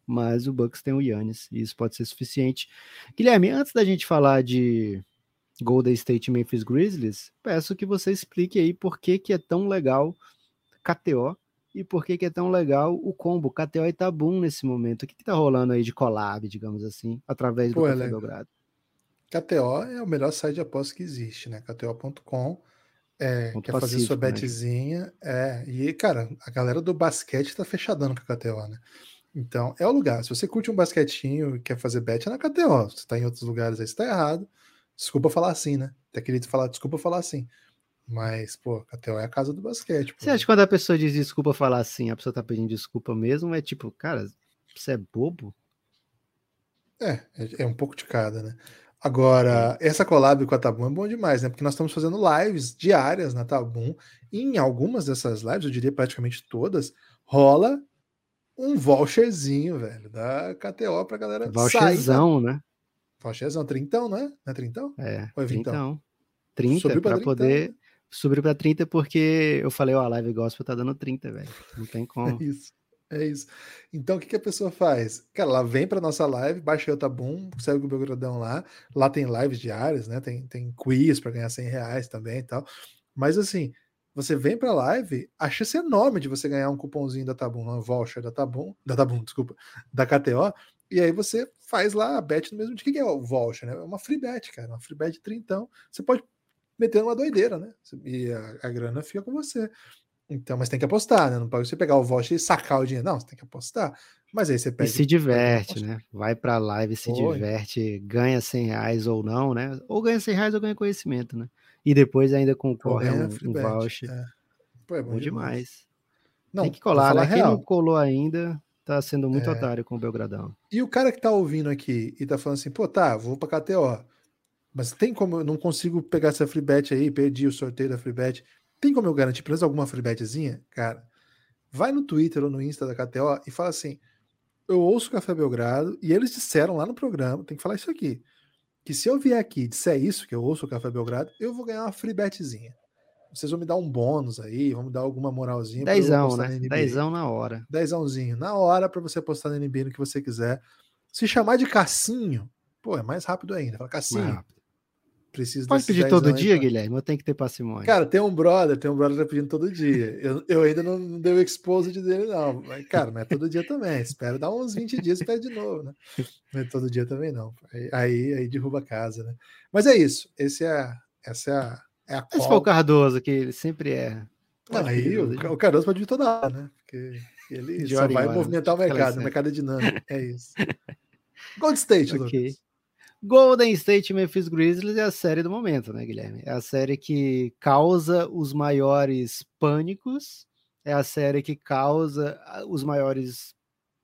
mas o Bucks tem o Yannis, e isso pode ser suficiente. Guilherme, antes da gente falar de Golden State Memphis Grizzlies, peço que você explique aí por que, que é tão legal KTO e por que, que é tão legal o combo KTO e Tabum nesse momento. O que, que tá rolando aí de collab, digamos assim, através do Pô, Café Belgrado? KTO é o melhor site de aposta que existe, né? KTO.com. É, quer pacífico, fazer sua betzinha. Né? É, e, cara, a galera do basquete tá fechadando com a KTO, né? Então, é o lugar. Se você curte um basquetinho e quer fazer bet, é na KTO. Se tá em outros lugares aí, você tá errado. Desculpa falar assim, né? Até queria falar, desculpa falar assim. Mas, pô, KTO é a casa do basquete. Pô. Você acha que quando a pessoa diz desculpa falar assim, a pessoa tá pedindo desculpa mesmo? É tipo, cara, você é bobo? É, é, é um pouco de cada, né? Agora, essa collab com a Tabum é bom demais, né? Porque nós estamos fazendo lives diárias na Tabum. E em algumas dessas lives, eu diria praticamente todas, rola um voucherzinho, velho, da KTO pra galera Voucherzão, sair, né? Voucherzão, trintão, né? Não é trintão? É, Ou é trintão. 30 Subiu pra, pra poder... Né? Subiu pra 30 porque eu falei, ó, a live gospel tá dando 30, velho. Não tem como. É isso. É isso. Então, o que, que a pessoa faz? Cara, ela vem para nossa live, baixa o Tabum, segue o Belgradão lá. Lá tem lives diárias, né? Tem, tem quiz para ganhar 100 reais também e tal. Mas, assim, você vem para a live, a chance é enorme de você ganhar um cupomzinho da Tabum, uma voucher da Tabum, da Tabum, desculpa, da KTO, e aí você faz lá a bet no mesmo dia. O que é o voucher, né? É uma free bet, cara, uma free bet de trintão. Você pode meter uma doideira, né? E a, a grana fica com você. Então, mas tem que apostar, né? Não pode você pegar o voucher e sacar o dinheiro. Não, você tem que apostar. Mas aí você pega. E se diverte, né? Vai pra live, se Oi. diverte, ganha 100 reais ou não, né? Ou ganha 100 reais ou ganha conhecimento, né? e depois ainda concorre a um, um voucher. É. Pô, é bom, bom demais. demais. Não, Tem que colar, né? Real. Quem não colou ainda tá sendo muito é. otário com o Belgradão. E o cara que tá ouvindo aqui e tá falando assim, pô, tá, vou pra KTO. Mas tem como eu não consigo pegar essa free bet aí, perdi o sorteio da free bet. Tem como eu garantir pelo menos alguma free betzinha? Cara, vai no Twitter ou no Insta da KTO e fala assim: eu ouço o Café Belgrado e eles disseram lá no programa, tem que falar isso aqui que se eu vier aqui e disser isso, que eu ouço o Café Belgrado, eu vou ganhar uma free betzinha. Vocês vão me dar um bônus aí, vão me dar alguma moralzinha. Dezão, né? Dezão na hora. Dezãozinho, na hora para você postar na NBA no que você quiser. Se chamar de Cassinho, pô, é mais rápido ainda. Fala, Cassinho, Preciso Pode pedir todo dia. Guilherme? Eu tenho que ter parcimônia. Cara, tem um brother, tem um brother que tá pedindo todo dia. Eu, eu ainda não, não dei o exposed dele, não. Mas, cara, não é todo dia também. Espero dar uns 20 dias e pede de novo, né? Não é todo dia também, não. Aí, aí, derruba a casa, né? Mas é isso. Esse é, essa é a, é a Esse foi o Cardoso, que ele sempre é. Não, aí o, o, Cardoso pode vir toda hora, né? Porque ele de só vai hora, movimentar o mercado. O mercado é dinâmico. É isso. Gold State, okay. Lucas. Golden State Memphis Grizzlies é a série do momento, né, Guilherme? É a série que causa os maiores pânicos, é a série que causa os maiores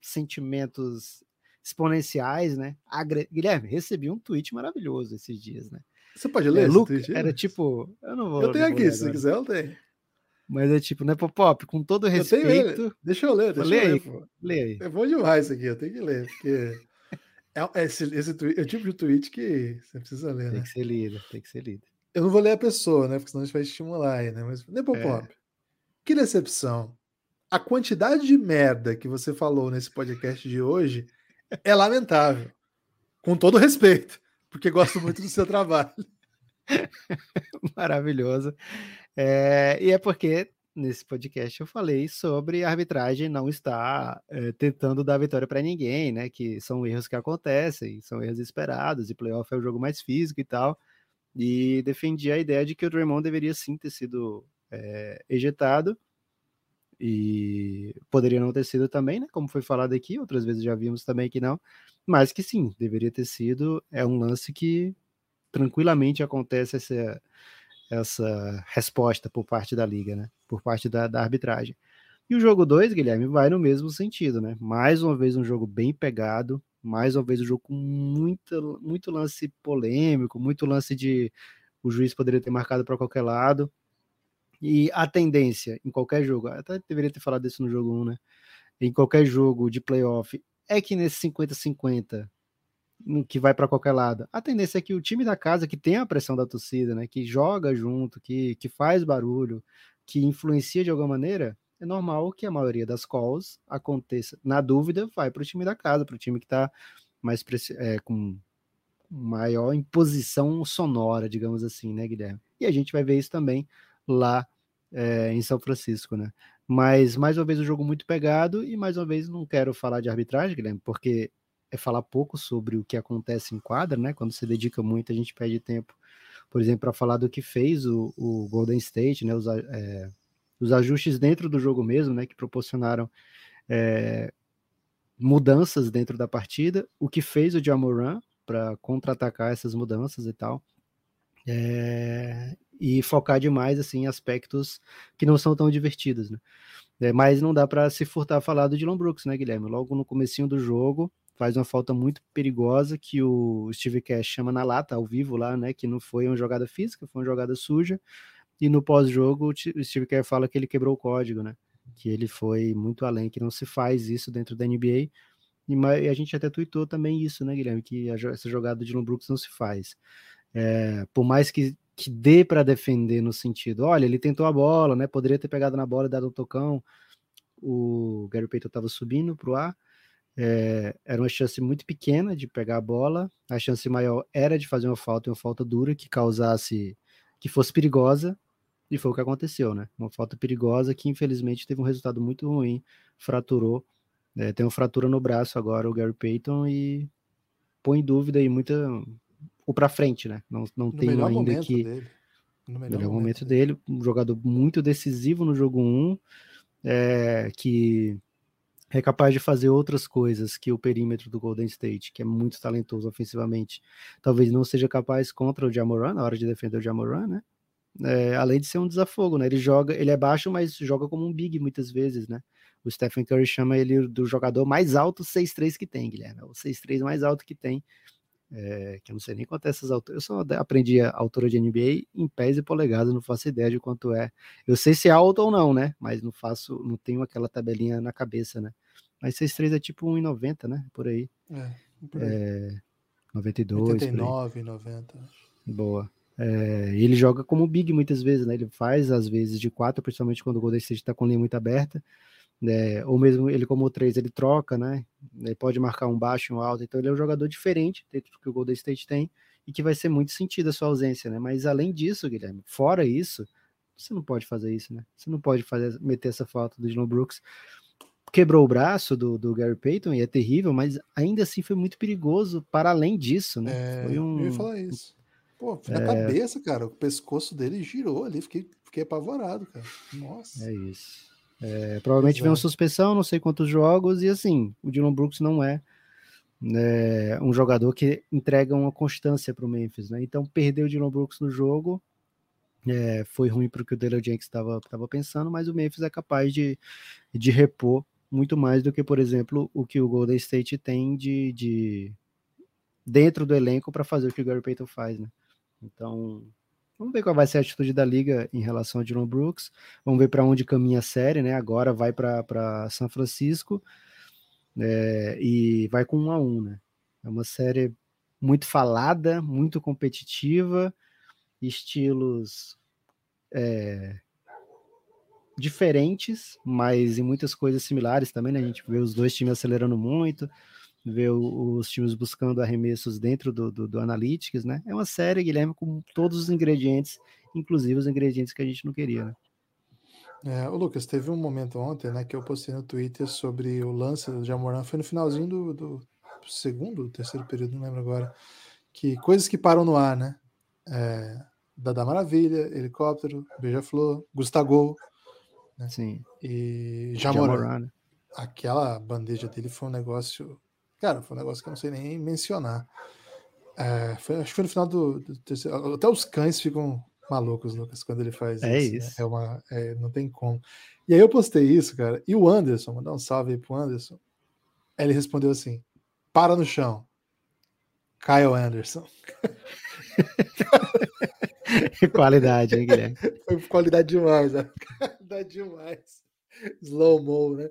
sentimentos exponenciais, né? Agre... Guilherme, recebi um tweet maravilhoso esses dias, né? Você pode ler é, Luke, Era tipo, eu não vou. Eu tenho aqui, se você quiser, eu tenho. Mas é tipo, né, Pop, com todo respeito. Deixa eu ler, deixa lê eu ler. Aí, pô. Lê aí. É bom demais isso aqui, eu tenho que ler, porque é, esse, esse tweet, é o tipo de tweet que você precisa ler, tem né? que ser lido, tem que ser lido. Eu não vou ler a pessoa, né? Porque senão a gente vai estimular aí, né? Mas, Nepopop, é. que decepção. A quantidade de merda que você falou nesse podcast de hoje é lamentável. Com todo respeito, porque gosto muito do seu trabalho. Maravilhoso. É, e é porque nesse podcast eu falei sobre a arbitragem não estar é, tentando dar vitória para ninguém, né? Que são erros que acontecem, são erros esperados, e playoff é o jogo mais físico e tal. E defendi a ideia de que o Draymond deveria sim ter sido é, ejetado. E poderia não ter sido também, né? Como foi falado aqui, outras vezes já vimos também que não, mas que sim, deveria ter sido. É um lance que tranquilamente acontece essa essa resposta por parte da liga, né? Por parte da, da arbitragem. E o jogo 2, Guilherme, vai no mesmo sentido, né? Mais uma vez um jogo bem pegado, mais uma vez um jogo com muito, muito lance polêmico, muito lance de o juiz poderia ter marcado para qualquer lado. E a tendência em qualquer jogo, até deveria ter falado isso no jogo 1, um, né? em qualquer jogo de playoff é que nesse 50-50 que vai para qualquer lado. A tendência é que o time da casa, que tem a pressão da torcida, né, que joga junto, que, que faz barulho, que influencia de alguma maneira, é normal que a maioria das calls aconteça. Na dúvida, vai para o time da casa, para o time que está mais é, com maior imposição sonora, digamos assim, né, Guilherme? E a gente vai ver isso também lá é, em São Francisco, né? Mas mais uma vez o um jogo muito pegado e mais uma vez não quero falar de arbitragem, Guilherme, porque é falar pouco sobre o que acontece em quadra, né? Quando se dedica muito, a gente perde tempo, por exemplo, para falar do que fez o, o Golden State, né? Os, é, os, ajustes dentro do jogo mesmo, né? Que proporcionaram é, mudanças dentro da partida, o que fez o Jamoran para contra-atacar essas mudanças e tal. É, e focar demais assim em aspectos que não são tão divertidos, né? É, mas não dá para se furtar a falar do Dylan Brooks, né, Guilherme? Logo no comecinho do jogo, faz uma falta muito perigosa que o Steve Cash chama na lata, ao vivo lá, né, que não foi uma jogada física, foi uma jogada suja. E no pós-jogo, o Steve Kerr fala que ele quebrou o código, né? Que ele foi muito além, que não se faz isso dentro da NBA. E a gente até tweetou também isso, né, Guilherme? Que essa jogada de Dylan não se faz. É, por mais que que dê para defender no sentido, olha, ele tentou a bola, né? Poderia ter pegado na bola e dado um tocão. O Gary Payton estava subindo para o ar. É, era uma chance muito pequena de pegar a bola. A chance maior era de fazer uma falta, uma falta dura que causasse, que fosse perigosa. E foi o que aconteceu, né? Uma falta perigosa que infelizmente teve um resultado muito ruim, fraturou. É, tem uma fratura no braço agora o Gary Payton e põe em dúvida aí muita o para frente, né? Não, não tenho ainda que. Dele. No melhor, melhor momento, momento dele. um jogador muito decisivo no jogo 1, é, que é capaz de fazer outras coisas que o perímetro do Golden State, que é muito talentoso ofensivamente, talvez não seja capaz contra o Jamoran, na hora de defender o Jamoran, né? É, além de ser um desafogo, né? Ele joga, ele é baixo, mas joga como um big muitas vezes, né? O Stephen Curry chama ele do jogador mais alto 6'3 que tem, Guilherme. É o 6'3 mais alto que tem é, que eu não sei nem quanto é essas alturas. Eu só aprendi a altura de NBA em pés e polegadas, não faço ideia de quanto é. Eu sei se é alto ou não, né? Mas não faço, não tenho aquela tabelinha na cabeça, né? Mas 6'3 é tipo 1,90, né? Por aí. É, por aí. É, 92. 89, 90. Boa. É, ele joga como big muitas vezes, né? Ele faz às vezes de quatro, principalmente quando o Golden State está com linha muito aberta né? Ou mesmo ele como três, ele troca, né? Ele pode marcar um baixo e um alto, então ele é um jogador diferente dentro do que o Golden State tem e que vai ser muito sentido a sua ausência, né? Mas além disso, Guilherme, fora isso, você não pode fazer isso, né? Você não pode fazer meter essa falta do Dylan Brooks. Quebrou o braço do, do Gary Payton e é terrível, mas ainda assim foi muito perigoso para além disso, né? É, foi um... Eu ia falar isso. Pô, na é... cabeça, cara, o pescoço dele girou ali, fiquei, fiquei apavorado, cara. Nossa. É isso. É, provavelmente vem uma suspensão, não sei quantos jogos, e assim, o Dylan Brooks não é né, um jogador que entrega uma constância para o Memphis, né? Então, perder o Dylan Brooks no jogo é, foi ruim para o que o Taylor Jenks estava pensando, mas o Memphis é capaz de, de repor muito mais do que, por exemplo, o que o Golden State tem de, de dentro do elenco para fazer o que o Gary Payton faz, né? Então, Vamos ver qual vai ser a atitude da liga em relação a Dylan Brooks. Vamos ver para onde caminha a série, né? Agora vai para São Francisco é, e vai com um a um, né? É uma série muito falada, muito competitiva, estilos é, diferentes, mas em muitas coisas similares também, né? A gente vê os dois times acelerando muito, ver os times buscando arremessos dentro do, do, do, Analytics, né? É uma série, Guilherme, com todos os ingredientes, inclusive os ingredientes que a gente não queria, né? É, o Lucas, teve um momento ontem, né, que eu postei no Twitter sobre o lance do Jamoran, foi no finalzinho do, do segundo, terceiro período, não lembro agora, que coisas que param no ar, né? É, Dada Maravilha, Helicóptero, Beija-Flor, Gustavo, né? Sim. E Jamoran. Jamoran né? Aquela bandeja dele foi um negócio Cara, foi um negócio que eu não sei nem mencionar. É, foi, acho que foi no final do, do, terceiro. Até os cães ficam malucos, Lucas, quando ele faz é isso. Né? isso. Né? É uma, é, não tem como. E aí eu postei isso, cara. E o Anderson, mandar um salve aí pro Anderson. Ele respondeu assim: para no chão. Kyle Anderson. qualidade, hein, Guilherme? Foi qualidade demais, né? qualidade demais. Slow mo, né?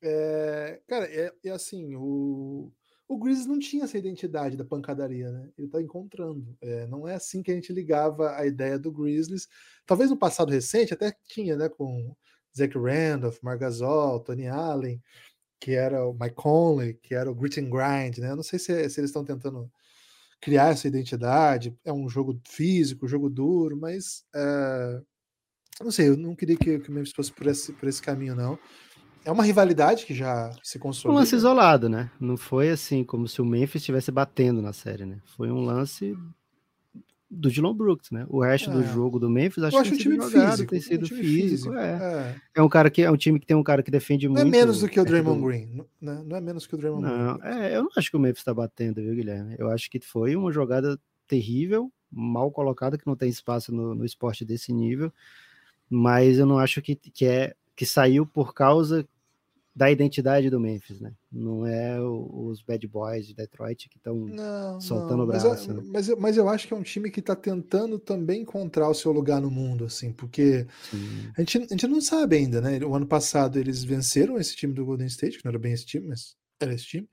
É, cara, é, é assim, o, o Grizzlies não tinha essa identidade da pancadaria, né? Ele está encontrando. É, não é assim que a gente ligava a ideia do Grizzlies. Talvez no passado recente até tinha, né? Com Zach Randolph, Margasol, Tony Allen, que era o Mike Conley, que era o Grit and Grind, né? Não sei se, se eles estão tentando criar essa identidade. É um jogo físico, jogo duro, mas é, não sei. Eu não queria que, que o Memphis fosse por esse, por esse caminho, não é uma rivalidade que já se consolidou. Um lance isolado, né? Não foi assim como se o Memphis estivesse batendo na série, né? Foi um lance do Dylan Brooks, né? O resto é. do jogo do Memphis acho, acho que tem sido jogado, físico, tem sido um físico, físico é. é. é. um cara que é um time que tem um cara que defende não muito. Não é menos do que o Draymond Green, não, não é menos que o Draymond não, Green. É, eu não acho que o Memphis está batendo, viu, Guilherme? Eu acho que foi uma jogada terrível, mal colocada, que não tem espaço no, no esporte desse nível, mas eu não acho que, que é que saiu por causa da identidade do Memphis, né? Não é o, os bad boys de Detroit que estão soltando o braço. Mas, né? mas, eu, mas eu acho que é um time que está tentando também encontrar o seu lugar no mundo, assim, porque a gente, a gente não sabe ainda, né? O ano passado eles venceram esse time do Golden State, que não era bem esse time, mas era esse time.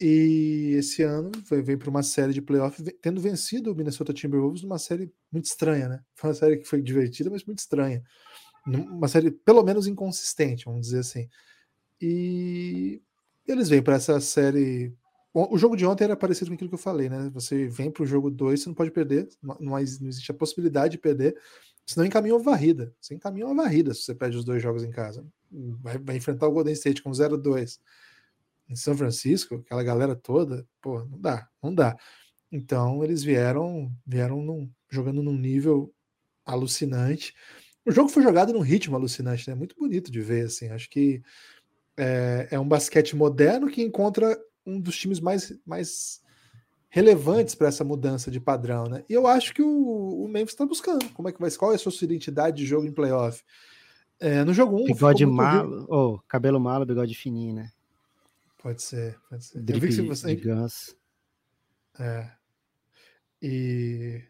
E esse ano vem, vem para uma série de playoff, tendo vencido o Minnesota Timberwolves numa série muito estranha, né? Foi uma série que foi divertida, mas muito estranha. Uma série pelo menos inconsistente, vamos dizer assim. E eles vêm para essa série. O jogo de ontem era parecido com aquilo que eu falei, né? Você vem para o jogo 2, você não pode perder, não, existe a possibilidade de perder, senão encaminha uma varrida. Você encaminha uma varrida se você perde os dois jogos em casa. Vai, vai enfrentar o Golden State com 0-2 em São Francisco, aquela galera toda, pô, não dá, não dá. Então eles vieram, vieram num, jogando num nível alucinante. O jogo foi jogado num ritmo alucinante, né? Muito bonito de ver, assim. Acho que é, é um basquete moderno que encontra um dos times mais, mais relevantes para essa mudança de padrão, né? E eu acho que o, o Memphis está buscando. Como é que vai? Qual é a sua identidade de jogo em playoff? É, no jogo 1. Um, bigode malo, oh, cabelo malo, bigode fininho, né? Pode ser, pode ser. Drip, eu vi que você. É. E.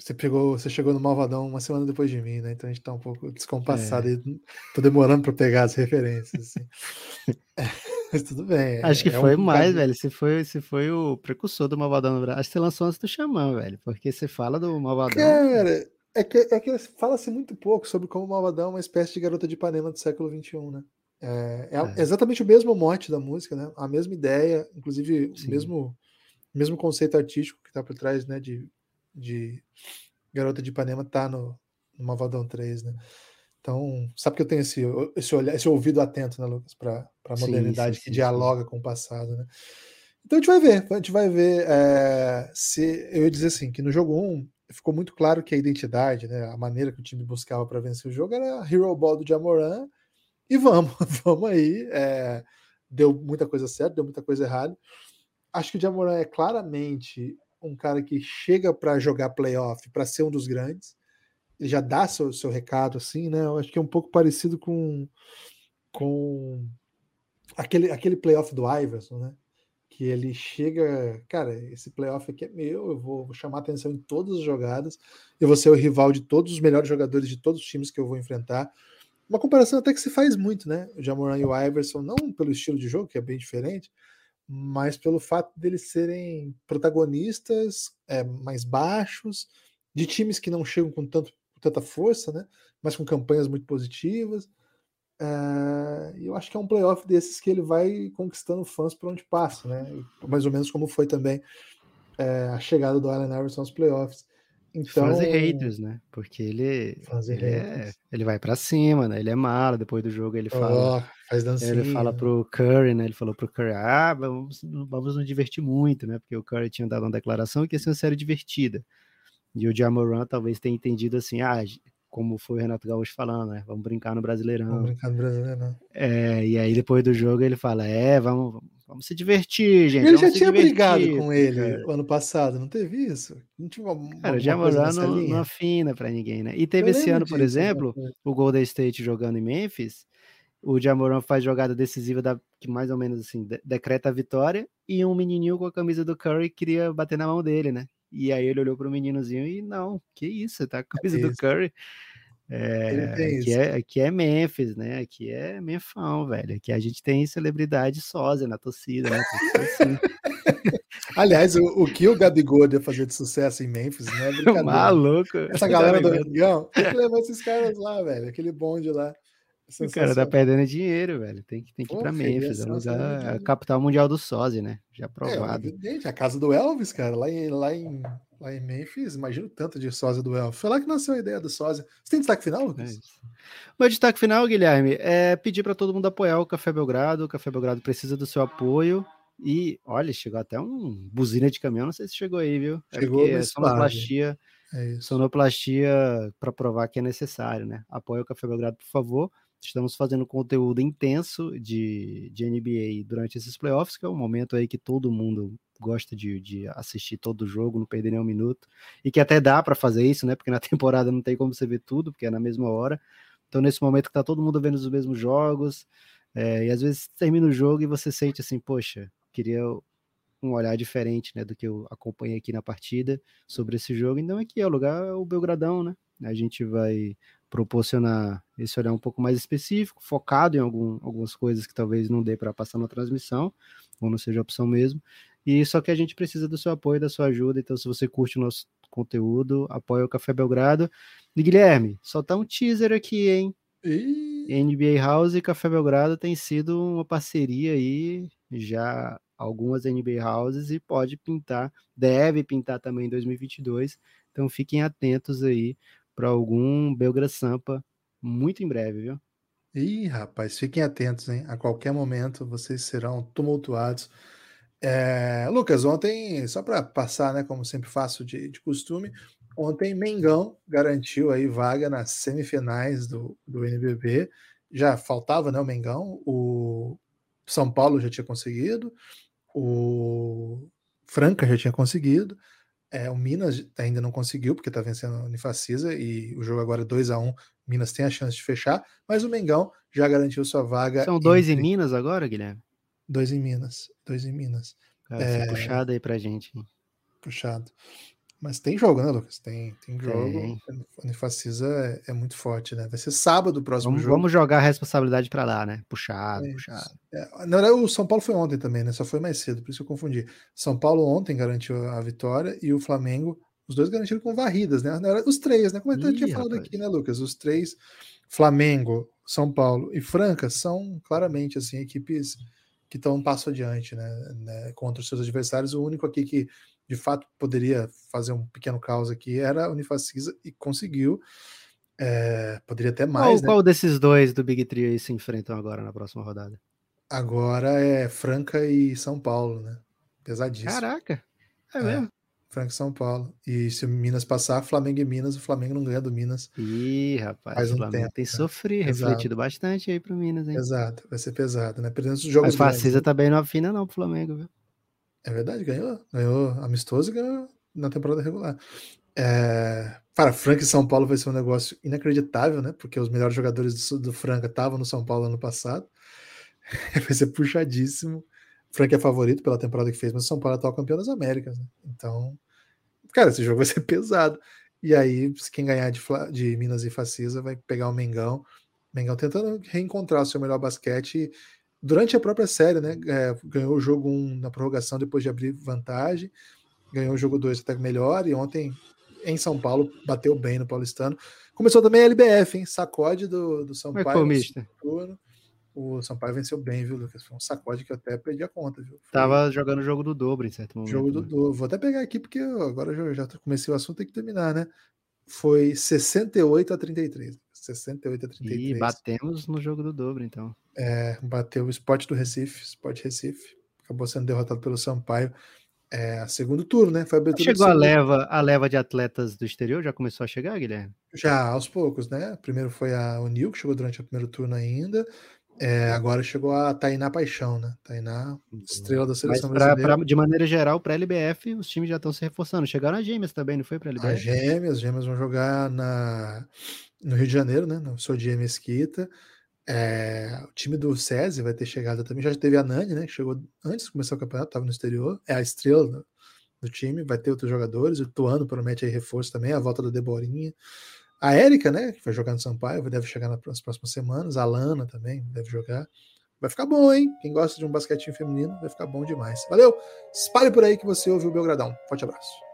É, você pegou, você chegou no Malvadão uma semana depois de mim, né? Então a gente tá um pouco descompassado é. e tô demorando para pegar as referências. Assim. Mas tudo bem. Acho que é foi um mais, velho. Se foi, se foi o precursor do Malvadão no Brasil. Acho que você lançou antes do Xamã, velho. Porque você fala do Malvadão. Cara, é que, é que fala-se muito pouco sobre como o Malvadão é uma espécie de garota de Ipanema do século XXI, né? É, é, é, exatamente o mesmo mote da música, né? A mesma ideia, inclusive Sim. o mesmo, mesmo conceito artístico que está por trás, né? De de Garota de Ipanema tá no, no Malvadão 3, né? Então, sabe que eu tenho esse, esse, olhar, esse ouvido atento, né, Lucas, para a modernidade sim, sim, que sim, dialoga com o passado, né? Então a gente vai ver, a gente vai ver é, se eu ia dizer assim, que no jogo 1 ficou muito claro que a identidade, né, a maneira que o time buscava para vencer o jogo era Hero Ball do Jamoran e vamos, vamos aí. É, deu muita coisa certa, deu muita coisa errada. Acho que o Jamoran é claramente um cara que chega para jogar playoff, para ser um dos grandes. Já dá seu, seu recado, assim, né? Eu acho que é um pouco parecido com, com aquele, aquele playoff do Iverson, né? Que ele chega, cara, esse playoff aqui é meu, eu vou, vou chamar atenção em todas as jogadas, eu vou ser o rival de todos os melhores jogadores de todos os times que eu vou enfrentar. Uma comparação até que se faz muito, né? O Jamoran e o Iverson, não pelo estilo de jogo, que é bem diferente, mas pelo fato deles serem protagonistas é, mais baixos, de times que não chegam com, tanto, com tanta força, né? mas com campanhas muito positivas. É, eu acho que é um playoff desses que ele vai conquistando fãs por onde passa, né? mais ou menos como foi também é, a chegada do Allen Iverson aos playoffs. Então, e haters, né? Porque ele, ele, é, ele vai para cima, né? Ele é malo, depois do jogo ele fala. Oh, faz dancinha. Ele fala pro Curry, né? Ele falou pro Curry, ah, vamos, vamos nos divertir muito, né? Porque o Curry tinha dado uma declaração que ia ser uma série divertida. E o Jamoran talvez tenha entendido assim, ah, como foi o Renato Gaúcho falando, né? Vamos brincar no Brasileirão. Vamos brincar no Brasileirão. É, e aí depois do jogo ele fala, é, vamos, Vamos se divertir, gente. Ele já tinha brigado com ele cara. ano passado, não teve isso? Não tinha uma, cara, já não, não afina para ninguém, né? E teve eu esse ano, disso, por exemplo, né? o Golden State jogando em Memphis. O Jamoran faz jogada decisiva da, que mais ou menos assim de, decreta a vitória e um menininho com a camisa do Curry queria bater na mão dele, né? E aí ele olhou pro meninozinho e não, que isso, tá com a camisa é do Curry. É, aqui, é, aqui é Memphis, né? Aqui é Memphão, velho. Aqui a gente tem celebridade sósia na torcida, né? Assim. Aliás, o, o, que o Gabigol ia fazer de sucesso em Memphis, né? É brincadeira. Maluco. Essa galera do Mengão, tem que levar esses caras lá, velho. Aquele bonde lá. O cara tá perdendo dinheiro, velho. Tem que, tem que ir pra Memphis, é lugar, a capital mundial do sósia, né? Já aprovado. É, evidente, a casa do Elvis, cara, lá em, lá em lá em Memphis, imagino tanto de sósia do Elf. Foi lá que nasceu a ideia do sósia. Você tem destaque final, Lucas? É Meu destaque final, Guilherme, é pedir para todo mundo apoiar o Café Belgrado. O Café Belgrado precisa do seu apoio. E, olha, chegou até um buzina de caminhão, não sei se chegou aí, viu? É chegou, é sonoplastia, é sonoplastia para provar que é necessário, né? Apoie o Café Belgrado, por favor. Estamos fazendo conteúdo intenso de, de NBA durante esses playoffs, que é o momento aí que todo mundo gosta de, de assistir todo o jogo, não perder nenhum minuto, e que até dá para fazer isso, né? Porque na temporada não tem como você ver tudo, porque é na mesma hora. Então, nesse momento que tá todo mundo vendo os mesmos jogos, é, e às vezes termina o jogo e você sente assim, poxa, queria um olhar diferente, né, do que eu acompanhei aqui na partida sobre esse jogo. Então, aqui é o lugar, o Belgradão, né? A gente vai proporcionar esse olhar um pouco mais específico, focado em algum, algumas coisas que talvez não dê para passar na transmissão, ou não seja opção mesmo. E só que a gente precisa do seu apoio, da sua ajuda. Então, se você curte o nosso conteúdo, apoia o Café Belgrado. E Guilherme, só tá um teaser aqui, hein? E... NBA House e Café Belgrado tem sido uma parceria aí já algumas NBA Houses e pode pintar, deve pintar também em 2022. Então fiquem atentos aí para algum Belgra Sampa muito em breve, viu? Ih, rapaz, fiquem atentos, hein? A qualquer momento vocês serão tumultuados é, Lucas, ontem, só para passar, né, como sempre faço de, de, costume, ontem Mengão garantiu aí vaga nas semifinais do, do NBB. Já faltava, né, o Mengão, o São Paulo já tinha conseguido, o Franca já tinha conseguido, é, o Minas ainda não conseguiu, porque está vencendo a Unifacisa e o jogo agora é 2 a 1 um, Minas tem a chance de fechar, mas o Mengão já garantiu sua vaga. São dois entre... em Minas agora, Guilherme? Dois em Minas. Dois em Minas. Cara, é... Puxado aí pra gente. Puxado. Mas tem jogo, né, Lucas? Tem, tem jogo. Tem. A Unifacisa é, é, muito forte, né? Vai ser sábado o próximo vamos, jogo. Vamos jogar a responsabilidade para lá, né? Puxado, é puxado. É, na verdade, o São Paulo foi ontem também, né? Só foi mais cedo, por isso eu confundi. São Paulo ontem garantiu a vitória e o Flamengo, os dois garantiram com varridas, né? Os três, né? Como eu tinha falado rapaz. aqui, né, Lucas? Os três, Flamengo, São Paulo e Franca, são claramente, assim, equipes que estão um passo adiante né, né, contra os seus adversários. O único aqui que de fato poderia fazer um pequeno caos aqui era a Unifacisa e conseguiu. É, poderia até mais. Qual, né? qual, desses dois do Big Three se enfrentam agora na próxima rodada? Agora é Franca e São Paulo, né? Pesadíssimo. Caraca, é, é. mesmo? Franca e São Paulo. E se o Minas passar, Flamengo e Minas, o Flamengo não ganha do Minas. Ih, rapaz, faz um o Flamengo tempo, tem né? sofrido, refletido bastante aí pro Minas, hein? Exato, vai ser pesado, né? Perdendo os jogos. Mas Facisa também não afina, não, pro Flamengo, viu? É verdade, ganhou. Ganhou amistoso e ganhou na temporada regular. É... Para Franca e São Paulo vai ser um negócio inacreditável, né? Porque os melhores jogadores do, do Franca estavam no São Paulo ano passado. vai ser puxadíssimo. Frank é favorito pela temporada que fez, mas São Paulo é atual campeão das Américas, né? Então, cara, esse jogo vai ser pesado. E aí, quem ganhar de, de Minas e Facisa vai pegar o Mengão. Mengão tentando reencontrar o seu melhor basquete durante a própria série, né? É, ganhou o jogo 1 um na prorrogação depois de abrir vantagem, ganhou o jogo 2 até melhor, e ontem em São Paulo bateu bem no Paulistano. Começou também a LBF, hein? Sacode do, do São Paulo. Turno. O Sampaio venceu bem, viu, Lucas? Foi um sacode que eu até perdi a conta, viu? Foi... Tava jogando o jogo do dobro em certo momento. Jogo do né? dobro. Vou até pegar aqui, porque agora já, já comecei o assunto, tem que terminar, né? Foi 68 a 33. 68 a 33. E batemos no jogo do dobro, então. É, bateu o Sport do Recife, Sport Recife. Acabou sendo derrotado pelo Sampaio. É, segundo turno, né? Foi Chegou a leva, a leva de atletas do exterior? Já começou a chegar, Guilherme? Já, aos poucos, né? Primeiro foi a Unil, que chegou durante o primeiro turno ainda. É, agora chegou a Tainá Paixão, né? Tainá, estrela da seleção pra, brasileira. Pra, de maneira geral, para a LBF, os times já estão se reforçando. Chegaram as gêmeas também, não foi para a LBF? As gêmeas, as gêmeas vão jogar na, no Rio de Janeiro, né? No Sodier Mesquita. É, o time do SESI vai ter chegado também. Já teve a Nani, né? Que chegou antes de começar o campeonato, estava no exterior. É a estrela do, do, time, vai ter outros jogadores. O Tuano promete aí reforço também, a volta da Deborinha. A Érica, né, que vai jogar no Sampaio, deve chegar nas próximas semanas. A Lana também deve jogar. Vai ficar bom, hein? Quem gosta de um basquetinho feminino, vai ficar bom demais. Valeu! Espalhe por aí que você ouve o Belgradão. Forte abraço.